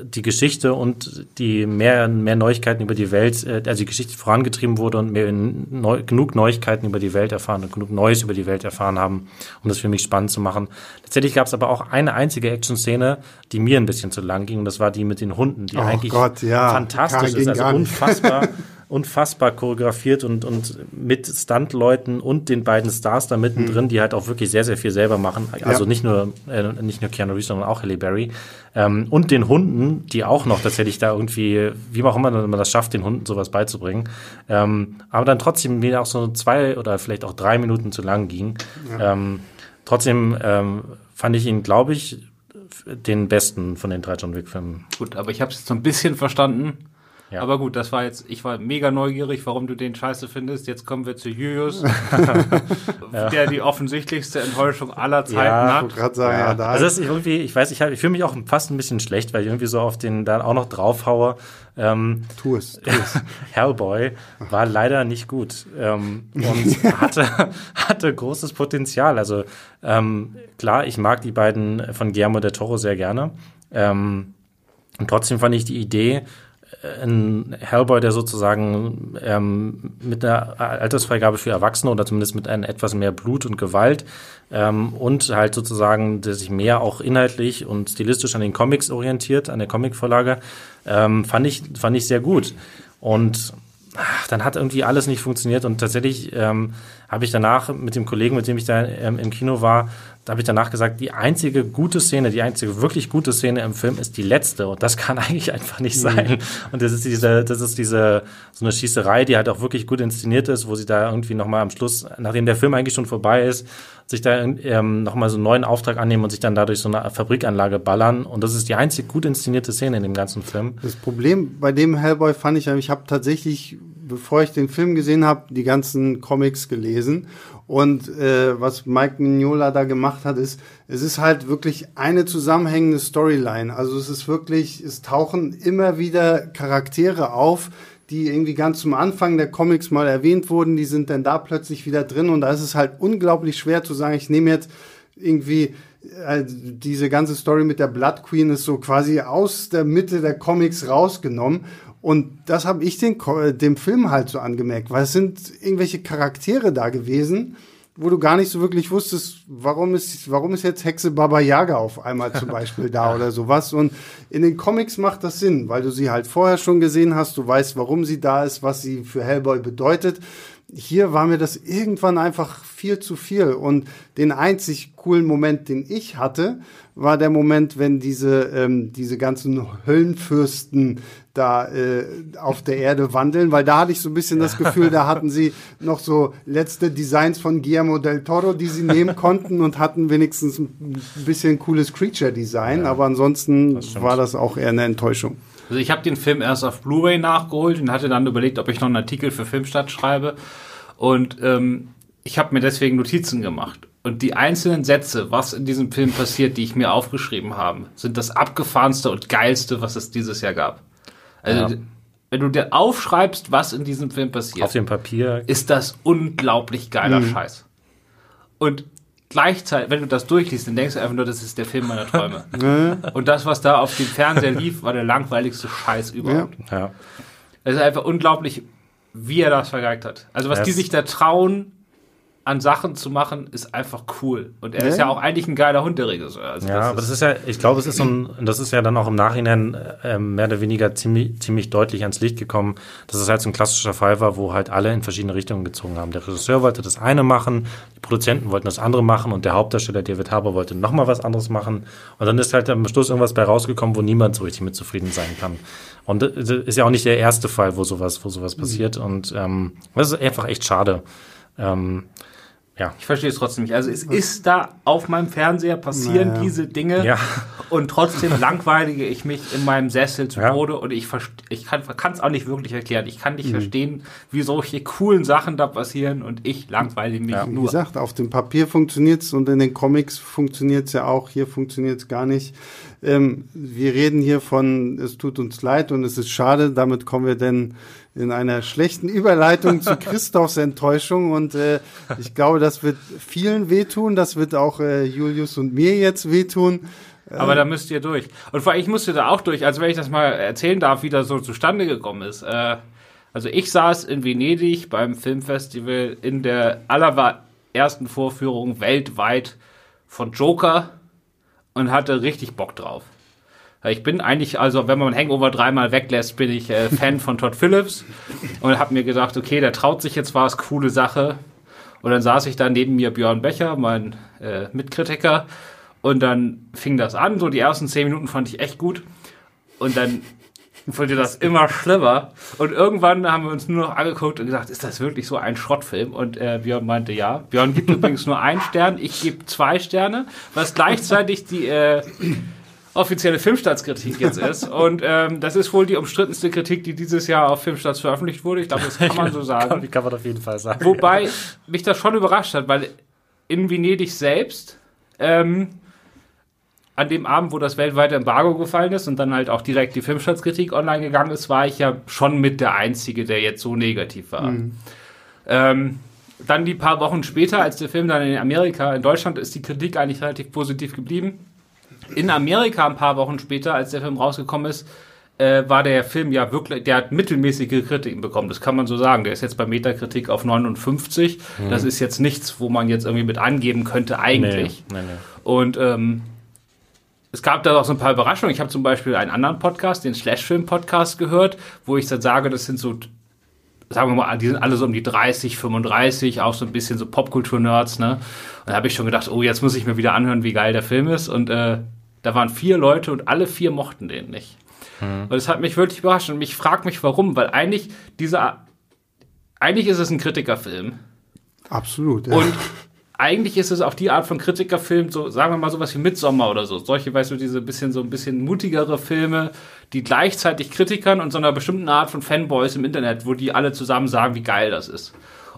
die Geschichte und die mehr, mehr Neuigkeiten über die Welt, äh, also die Geschichte vorangetrieben wurde und mehr neu, genug Neuigkeiten über die Welt erfahren und genug Neues über die Welt erfahren haben, um das für mich spannend zu machen. Letztendlich gab es aber auch eine einzige Action-Szene, die mir ein bisschen zu lang ging und das war die mit den Hunden, die oh eigentlich Gott, ja. fantastisch ist, also unfassbar. unfassbar choreografiert und, und mit Stuntleuten und den beiden Stars da mittendrin, mhm. die halt auch wirklich sehr, sehr viel selber machen. Also ja. nicht nur äh, nicht nur Keanu Reeves, sondern auch Halle Berry. Ähm, und den Hunden, die auch noch tatsächlich da irgendwie, wie auch immer man das schafft, den Hunden sowas beizubringen. Ähm, aber dann trotzdem wieder auch so zwei oder vielleicht auch drei Minuten zu lang ging. Ja. Ähm, trotzdem ähm, fand ich ihn, glaube ich, den besten von den drei John Wick-Filmen.
Gut, aber ich habe es jetzt so ein bisschen verstanden. Ja. Aber gut, das war jetzt, ich war mega neugierig, warum du den scheiße findest. Jetzt kommen wir zu Julius, ja. der die offensichtlichste Enttäuschung aller Zeiten ja, hat.
Ich sagen, ja.
da also das ist irgendwie, ich weiß, ich, ich fühle mich auch fast ein bisschen schlecht, weil ich irgendwie so auf den dann auch noch draufhaue. Ähm,
tu es, tu es.
Hellboy war leider nicht gut ähm, und hatte, hatte großes Potenzial. Also ähm, klar, ich mag die beiden von Guillermo del Toro sehr gerne. Ähm, und trotzdem fand ich die Idee, ein Hellboy, der sozusagen ähm, mit einer Altersfreigabe für Erwachsene oder zumindest mit einem etwas mehr Blut und Gewalt ähm, und halt sozusagen, der sich mehr auch inhaltlich und stilistisch an den Comics orientiert, an der Comicvorlage, ähm, fand ich fand ich sehr gut. Und ach, dann hat irgendwie alles nicht funktioniert und tatsächlich ähm, habe ich danach mit dem Kollegen, mit dem ich da ähm, im Kino war, da habe ich danach gesagt, die einzige gute Szene, die einzige wirklich gute Szene im Film ist die letzte und das kann eigentlich einfach nicht
Mhm.
sein. Und das ist diese, das ist diese so eine Schießerei, die halt auch wirklich gut inszeniert ist, wo sie da irgendwie noch mal am Schluss, nachdem der Film eigentlich schon vorbei ist, sich da ähm, noch mal so einen neuen Auftrag annehmen und sich dann dadurch so eine Fabrikanlage ballern und das ist die einzig gut inszenierte Szene in dem ganzen Film.
Das Problem bei dem Hellboy fand ich, ich habe tatsächlich, bevor ich den Film gesehen habe, die ganzen Comics gelesen. Und äh, was Mike Mignola da gemacht hat, ist, es ist halt wirklich eine zusammenhängende Storyline. Also es ist wirklich, es tauchen immer wieder Charaktere auf, die irgendwie ganz zum Anfang der Comics mal erwähnt wurden, die sind dann da plötzlich wieder drin und da ist es halt unglaublich schwer zu sagen, ich nehme jetzt irgendwie äh, diese ganze Story mit der Blood Queen ist so quasi aus der Mitte der Comics rausgenommen. Und das habe ich den, äh, dem Film halt so angemerkt, weil es sind irgendwelche Charaktere da gewesen, wo du gar nicht so wirklich wusstest, warum ist, warum ist jetzt Hexe Baba Yaga auf einmal zum Beispiel da oder sowas. Und in den Comics macht das Sinn, weil du sie halt vorher schon gesehen hast, du weißt, warum sie da ist, was sie für Hellboy bedeutet. Hier war mir das irgendwann einfach viel zu viel. Und den einzig coolen Moment, den ich hatte, war der Moment, wenn diese, ähm, diese ganzen Höllenfürsten da äh, auf der Erde wandeln, weil da hatte ich so ein bisschen das Gefühl, da hatten sie noch so letzte Designs von Guillermo del Toro, die sie nehmen konnten und hatten wenigstens ein bisschen cooles Creature-Design, aber ansonsten
stimmt.
war das auch eher eine Enttäuschung.
Also ich habe den Film erst auf Blu-ray nachgeholt und hatte dann überlegt, ob ich noch einen Artikel für Filmstadt schreibe. Und ähm, ich habe mir deswegen Notizen gemacht. Und die einzelnen Sätze, was in diesem Film passiert, die ich mir aufgeschrieben habe, sind das abgefahrenste und geilste, was es dieses Jahr gab. Also,
Ja.
wenn du dir aufschreibst, was in diesem Film passiert,
Auf dem Papier
ist das unglaublich geiler Scheiß. Und gleichzeitig, wenn du das durchliest, dann denkst du einfach nur, das ist der Film meiner Träume. Und das, was da auf dem Fernseher lief, war der langweiligste Scheiß überhaupt.
ja.
Es ist einfach unglaublich, wie er das vergeigt hat. Also was
Das-
die sich da trauen, an Sachen zu machen, ist einfach cool. Und er
Ja.
ist ja auch eigentlich ein geiler Hund, der Regisseur. Also
Ja, aber das ist ja, ich glaube, es ist so ein, das ist ja dann auch im Nachhinein äh, mehr oder weniger ziemlich, ziemlich deutlich ans Licht gekommen, dass es halt so ein klassischer Fall war, wo halt alle in verschiedene Richtungen gezogen haben. Der Regisseur wollte das eine machen, die Produzenten wollten das andere machen und der Hauptdarsteller David Harbour wollte nochmal was anderes machen. Und dann ist halt am Schluss irgendwas bei rausgekommen, wo niemand so richtig mit zufrieden sein kann. Und das ist ja auch nicht der erste Fall, wo sowas, wo sowas passiert. Und ähm, das ist einfach echt schade. Ähm, ja.
Ich verstehe es trotzdem nicht. Also es ist da auf meinem Fernseher passieren
Naja.
diese Dinge
Ja.
und trotzdem langweilige ich mich in meinem Sessel zu
Ja.
Tode und ich, ich kann es auch nicht wirklich erklären. Ich kann nicht verstehen, wie solche coolen Sachen da passieren und ich langweile mich
Ja.
Wie
nur.
gesagt, auf dem Papier funktioniert's und in den Comics funktioniert's ja auch. Hier funktioniert's gar nicht. Ähm, wir reden hier von, es tut uns leid und es ist schade. Damit kommen wir denn in einer schlechten Überleitung zu Christophs Enttäuschung und äh, ich glaube, das wird vielen wehtun. Das wird auch äh, Julius und mir jetzt wehtun.
Aber da müsst ihr durch. Und vor allem, ich musste da auch durch, also wenn ich das mal erzählen darf, wie das so zustande gekommen ist. Äh, also ich saß in Venedig beim Filmfestival in der allerersten Vorführung weltweit von Joker und hatte richtig Bock drauf. Ich bin eigentlich, also wenn man Hangover dreimal weglässt, bin ich äh, Fan von Todd Phillips und habe mir gedacht, okay, der traut sich jetzt was, coole Sache. Und dann saß ich da neben mir Björn Becher, mein äh, Mitkritiker, und dann fing das an. So die ersten zehn Minuten fand ich echt gut. Und dann wurde das immer schlimmer. Und irgendwann haben wir uns nur noch angeguckt und gesagt, ist das wirklich so ein Schrottfilm? Und äh, Björn meinte ja. Björn gibt übrigens nur einen Stern, ich gebe zwei Sterne, was gleichzeitig die äh, offizielle Filmstaatskritik jetzt ist. Und ähm, das ist wohl die umstrittenste Kritik, die dieses Jahr auf Filmstarts veröffentlicht wurde. Ich glaube, das kann man so sagen.
Wie kann man auf jeden Fall sagen.
Wobei mich das schon überrascht hat, weil in Venedig selbst, ähm, an dem Abend, wo das weltweite Embargo gefallen ist und dann halt auch direkt die Filmschatzkritik online gegangen ist, war ich ja schon mit der Einzige, der jetzt so negativ war. Ähm, dann die paar Wochen später, als der Film dann in Amerika, in Deutschland ist die Kritik eigentlich relativ positiv geblieben. In Amerika ein paar Wochen später, als der Film rausgekommen ist, äh, war der Film ja wirklich, der hat mittelmäßige Kritiken bekommen, das kann man so sagen. Der ist jetzt bei Metakritik auf 59. Das ist jetzt nichts, wo man jetzt irgendwie mit angeben könnte, eigentlich.
Nee, nee, nee.
Und ähm, es gab da auch so ein paar Überraschungen. Ich habe zum Beispiel einen anderen Podcast, den Slashfilm-Podcast gehört, wo ich dann sage, das sind so sagen wir mal, die sind alle so um die 30, 35, auch so ein bisschen so Popkultur-Nerds, ne? Und da habe ich schon gedacht, oh, jetzt muss ich mir wieder anhören, wie geil der Film ist. Und äh, da waren vier Leute und alle vier mochten den nicht. Mhm. Und das hat mich wirklich überrascht und ich frage mich, warum, weil eigentlich dieser, eigentlich ist es ein Kritikerfilm.
Absolut.
Ja. Und eigentlich ist es auch die Art von Kritikerfilm, so sagen wir mal sowas wie Midsommer oder so. Solche, weißt du, diese bisschen so ein bisschen mutigere Filme, die gleichzeitig Kritikern und so einer bestimmten Art von Fanboys im Internet, wo die alle zusammen sagen, wie geil das ist.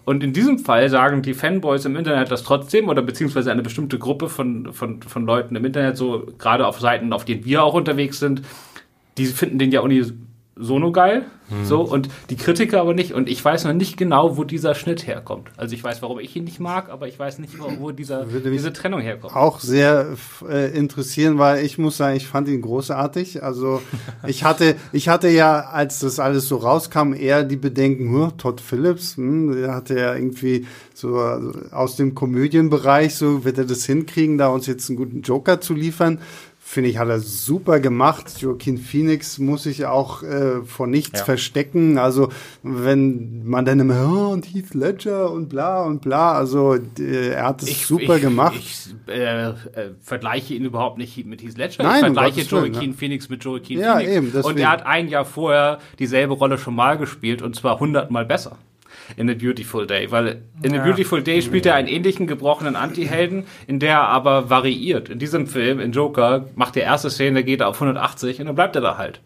Und in diesem Fall sagen die Fanboys im Internet das trotzdem oder beziehungsweise eine bestimmte Gruppe von, von, von Leuten im Internet, so gerade auf Seiten, auf denen wir auch unterwegs sind, die finden den ja Sono geil, mhm. so und die Kritiker aber nicht. Und ich weiß noch nicht genau, wo dieser Schnitt herkommt. Also ich weiß, warum ich ihn nicht mag, aber ich weiß nicht, wo dieser, diese Trennung herkommt.
Auch sehr äh, interessieren, weil ich muss sagen, ich fand ihn großartig. Also ich hatte, ich hatte ja, als das alles so rauskam, eher die Bedenken, hm, Todd Phillips, hm, der hatte ja irgendwie so also aus dem Komödienbereich, so wird er das hinkriegen, da uns jetzt einen guten Joker zu liefern finde ich, hat er super gemacht. Joaquin Phoenix muss sich auch äh, vor nichts ja. verstecken. Also wenn man dann immer, oh, und Heath Ledger und bla und bla, also äh, er hat es super
ich,
gemacht.
Ich äh, äh, vergleiche ihn überhaupt nicht mit Heath Ledger.
Nein,
ich vergleiche Joaquin Phoenix mit Joaquin
ja,
Phoenix.
Eben,
und er hat ein Jahr vorher dieselbe Rolle schon mal gespielt und zwar hundertmal besser in A Beautiful Day, weil in ja. A Beautiful Day spielt er einen ähnlichen gebrochenen Anti-Helden, in der er aber variiert. In diesem Film, in Joker, macht die erste Szene, geht er auf 180 und dann bleibt er da halt.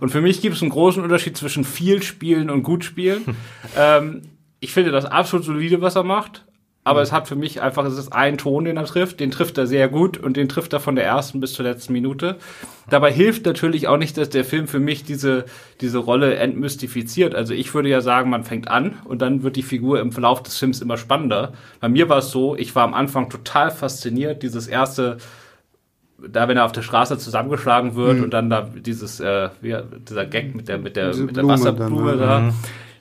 Und für mich gibt es einen großen Unterschied zwischen viel Spielen und gut Spielen. ähm, ich finde das absolut solide, was er macht aber es hat für mich einfach, es ist ein Ton, den er trifft, den trifft er sehr gut und den trifft er von der ersten bis zur letzten Minute. Dabei hilft natürlich auch nicht, dass der Film für mich diese, diese Rolle entmystifiziert. Also ich würde ja sagen, man fängt an und dann wird die Figur im Verlauf des Films immer spannender. Bei mir war es so, ich war am Anfang total fasziniert, dieses erste, da wenn er auf der Straße zusammengeschlagen wird mhm. und dann da dieses, äh, wie, dieser Gag mit der, mit der, mit der Wasserblume dann, da. Mhm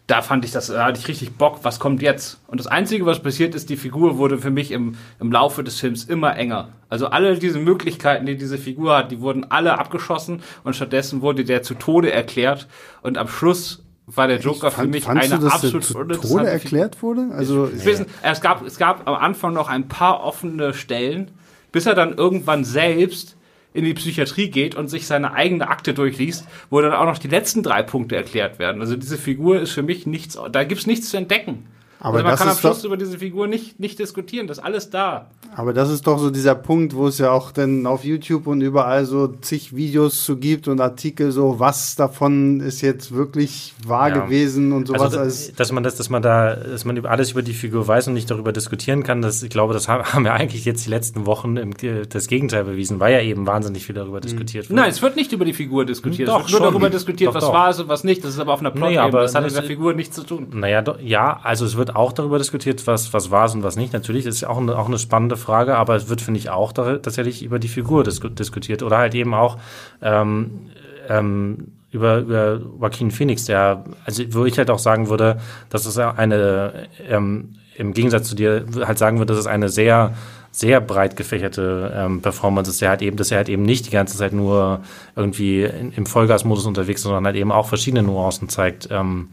da fand ich das, da hatte ich richtig Bock, was kommt jetzt? Und das Einzige, was passiert ist, die Figur wurde für mich im, im Laufe des Films immer enger. Also alle diese Möglichkeiten, die diese Figur hat, die wurden alle abgeschossen und stattdessen wurde der zu Tode erklärt und am Schluss war der Joker fand, für mich eine du, dass absolut
zu Tode erklärt wurde? Also
ich, wissen, es gab es gab am Anfang noch ein paar offene Stellen, bis er dann irgendwann selbst in die Psychiatrie geht und sich seine eigene Akte durchliest, wo dann auch noch die letzten drei Punkte erklärt werden. Also diese Figur ist für mich nichts, da gibt's nichts zu entdecken. Aber also man kann am Schluss über diese Figur nicht, nicht diskutieren, das ist alles da.
Aber das ist doch so dieser Punkt, wo es ja auch dann auf YouTube und überall so zig Videos zu gibt und Artikel so, was davon ist jetzt wirklich wahr ja. gewesen und sowas.
Also, als dass man das, dass man da, dass man alles über die Figur weiß und nicht darüber diskutieren kann, das, ich glaube, das haben wir eigentlich jetzt die letzten Wochen im, das Gegenteil bewiesen, weil ja eben wahnsinnig viel darüber diskutiert
wird. Nein, es wird nicht über die Figur diskutiert. Doch, es wird nur darüber diskutiert, doch, was doch. war es und was nicht. Das ist aber auf einer Plot
nee, aber
das hat mit der Figur nichts zu tun.
Naja, ja, also es wird auch darüber diskutiert, was, was war es und was nicht. Natürlich ist es auch eine, auch eine spannende Frage, aber es wird, finde ich, auch tatsächlich über die Figur dis diskutiert oder halt eben auch ähm, ähm, über, über Joaquin Phoenix, der, also wo ich halt auch sagen würde, dass es eine, ähm, im Gegensatz zu dir halt sagen würde, dass es eine sehr, sehr breit gefächerte ähm, Performance ist, der halt eben, dass er halt eben nicht die ganze Zeit nur irgendwie in, im Vollgasmodus unterwegs ist, sondern halt eben auch verschiedene Nuancen zeigt. Ähm,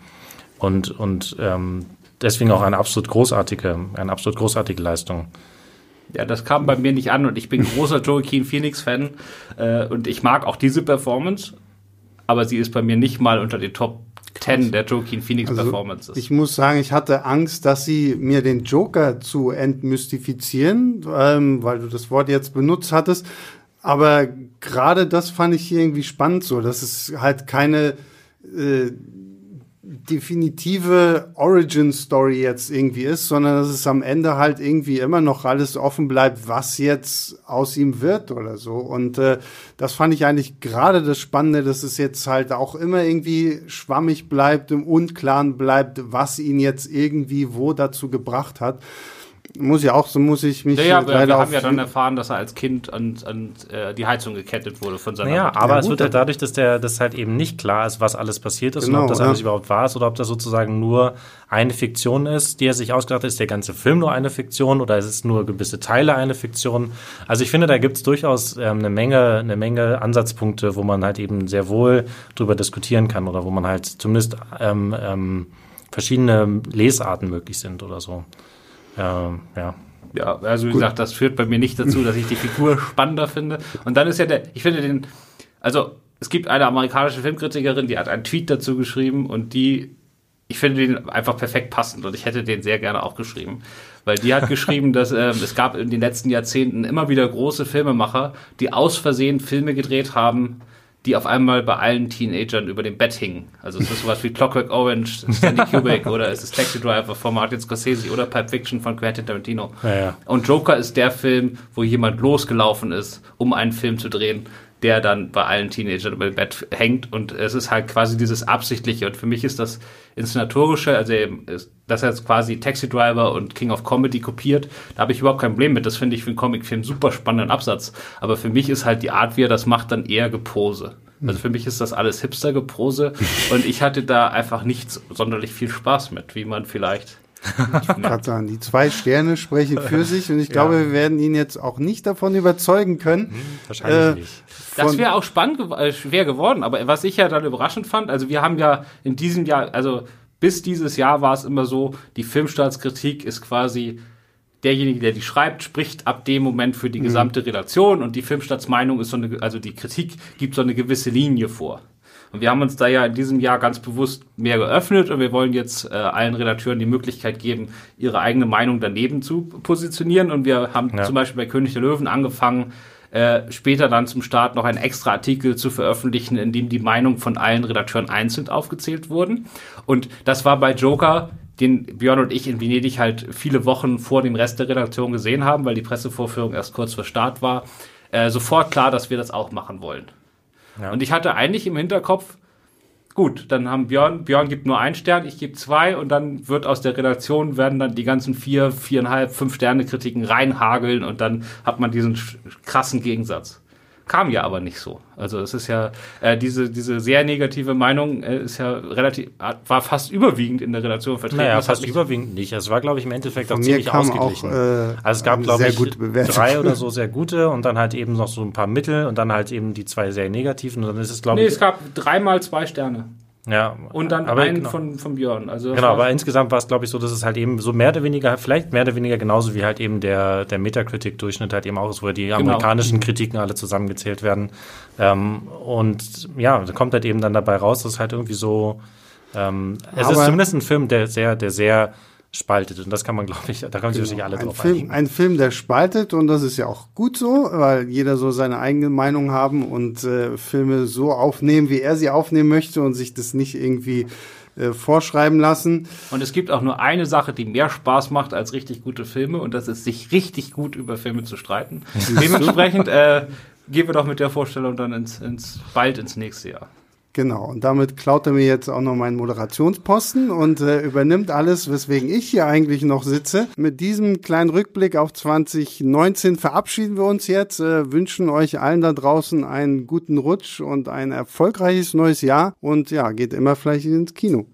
und und ähm, deswegen auch eine absolut großartige, eine absolut großartige Leistung.
Ja, das kam bei mir nicht an und ich bin großer Joaquin Phoenix-Fan äh, und ich mag auch diese Performance, aber sie ist bei mir nicht mal unter den Top 10 der Joaquin Phoenix also, Performances.
Ich muss sagen, ich hatte Angst, dass sie mir den Joker zu entmystifizieren, ähm, weil du das Wort jetzt benutzt hattest. Aber gerade das fand ich hier irgendwie spannend so, dass es halt keine äh, definitive Origin-Story jetzt irgendwie ist, sondern dass es am Ende halt irgendwie immer noch alles offen bleibt, was jetzt aus ihm wird oder so. Und äh, das fand ich eigentlich gerade das Spannende, dass es jetzt halt auch immer irgendwie schwammig bleibt, im Unklaren bleibt, was ihn jetzt irgendwie wo dazu gebracht hat muss ja auch, so muss ich mich.
Ja, ja wir, wir haben ja dann erfahren, dass er als Kind an, an äh, die Heizung gekettet wurde von seiner
Ja, aber ja, es wird halt dadurch, dass der das halt eben nicht klar ist, was alles passiert ist genau, und ob das ja. alles überhaupt wahr ist oder ob das sozusagen nur eine Fiktion ist, die er sich ausgedacht hat. Ist der ganze Film nur eine Fiktion oder ist es nur gewisse Teile eine Fiktion? Also ich finde, da gibt es durchaus ähm, eine Menge, eine Menge Ansatzpunkte, wo man halt eben sehr wohl drüber diskutieren kann oder wo man halt zumindest ähm, ähm, verschiedene Lesarten möglich sind oder so. Ähm, ja.
Ja, also wie Gut. gesagt, das führt bei mir nicht dazu, dass ich die Figur spannender finde. Und dann ist ja der, ich finde den, also es gibt eine amerikanische Filmkritikerin, die hat einen Tweet dazu geschrieben und die, ich finde den einfach perfekt passend und ich hätte den sehr gerne auch geschrieben. Weil die hat geschrieben, dass äh, es gab in den letzten Jahrzehnten immer wieder große Filmemacher, die aus Versehen Filme gedreht haben, die auf einmal bei allen Teenagern über dem Bett hingen. Also es ist sowas wie Clockwork Orange, Stanley Kubrick oder es ist Taxi Driver von Martin Scorsese oder Pulp Fiction von Quentin Tarantino.
Ja, ja.
Und Joker ist der Film, wo jemand losgelaufen ist, um einen Film zu drehen, der dann bei allen Teenagern dem Bett hängt. Und es ist halt quasi dieses Absichtliche. Und für mich ist das Inszenatorische, also dass er jetzt quasi Taxi Driver und King of Comedy kopiert, da habe ich überhaupt kein Problem mit, das finde ich für einen Comicfilm super spannenden Absatz, aber für mich ist halt die Art, wie er das macht, dann eher Gepose. Also für mich ist das alles Hipster-Geprose und ich hatte da einfach nicht sonderlich viel Spaß mit, wie man vielleicht
gerade sagen, die zwei Sterne sprechen für sich und ich glaube, ja. wir werden ihn jetzt auch nicht davon überzeugen können. Hm,
wahrscheinlich äh, nicht.
Das wäre auch spannend, äh, schwer geworden, aber was ich ja dann überraschend fand, also wir haben ja in diesem Jahr, also bis dieses Jahr war es immer so, die Filmstaatskritik ist quasi derjenige, der die schreibt, spricht ab dem Moment für die mhm. gesamte Redaktion und die Filmstaatsmeinung ist so eine, also die Kritik gibt so eine gewisse Linie vor. Und wir haben uns da ja in diesem Jahr ganz bewusst mehr geöffnet und wir wollen jetzt äh, allen Redakteuren die Möglichkeit geben, ihre eigene Meinung daneben zu positionieren. Und wir haben ja. zum Beispiel bei König der Löwen angefangen, äh, später dann zum Start noch einen extra Artikel zu veröffentlichen, in dem die Meinung von allen Redakteuren einzeln aufgezählt wurden. Und das war bei Joker den Björn und ich in Venedig halt viele Wochen vor dem Rest der Redaktion gesehen haben, weil die Pressevorführung erst kurz vor Start war, äh, sofort klar, dass wir das auch machen wollen. Ja. Und ich hatte eigentlich im Hinterkopf, gut, dann haben Björn, Björn gibt nur einen Stern, ich gebe zwei und dann wird aus der Redaktion werden dann die ganzen vier, viereinhalb, fünf Sterne Kritiken reinhageln und dann hat man diesen krassen Gegensatz. Kam ja aber nicht so. Also es ist ja, äh, diese, diese sehr negative Meinung äh, ist ja relativ, war fast überwiegend in der Relation
vertreten. Naja, fast überwiegend nicht. Es war, glaube ich, im Endeffekt auch ziemlich ausgeglichen. Auch, äh, also es gab, glaube ich, drei oder so sehr gute und dann halt eben noch so ein paar Mittel und dann halt eben die zwei sehr negativen und dann ist es, glaube
nee,
ich.
Nee, es gab dreimal zwei Sterne.
Ja.
Und dann aber einen genau. von, von Björn. Also
genau, aber insgesamt war es, glaube ich, so, dass es halt eben so mehr oder weniger, vielleicht mehr oder weniger genauso wie halt eben der, der Metacritic-Durchschnitt halt eben auch ist, wo die genau. amerikanischen Kritiken alle zusammengezählt werden. Ähm, und ja, da kommt halt eben dann dabei raus, dass es halt irgendwie so, ähm, es aber ist zumindest ein Film, der sehr, der sehr spaltet. Und das kann man, glaube ich, da können sich genau. alle
ein
drauf
Film, einigen. Ein Film, der spaltet und das ist ja auch gut so, weil jeder so seine eigene Meinung haben und äh, Filme so aufnehmen, wie er sie aufnehmen möchte und sich das nicht irgendwie äh, vorschreiben lassen.
Und es gibt auch nur eine Sache, die mehr Spaß macht als richtig gute Filme und das ist, sich richtig gut über Filme zu streiten. Dementsprechend äh, gehen wir doch mit der Vorstellung dann ins, ins bald ins nächste Jahr.
Genau, und damit klaut er mir jetzt auch noch meinen Moderationsposten und äh, übernimmt alles, weswegen ich hier eigentlich noch sitze. Mit diesem kleinen Rückblick auf 2019 verabschieden wir uns jetzt, äh, wünschen euch allen da draußen einen guten Rutsch und ein erfolgreiches neues Jahr und ja, geht immer vielleicht ins Kino.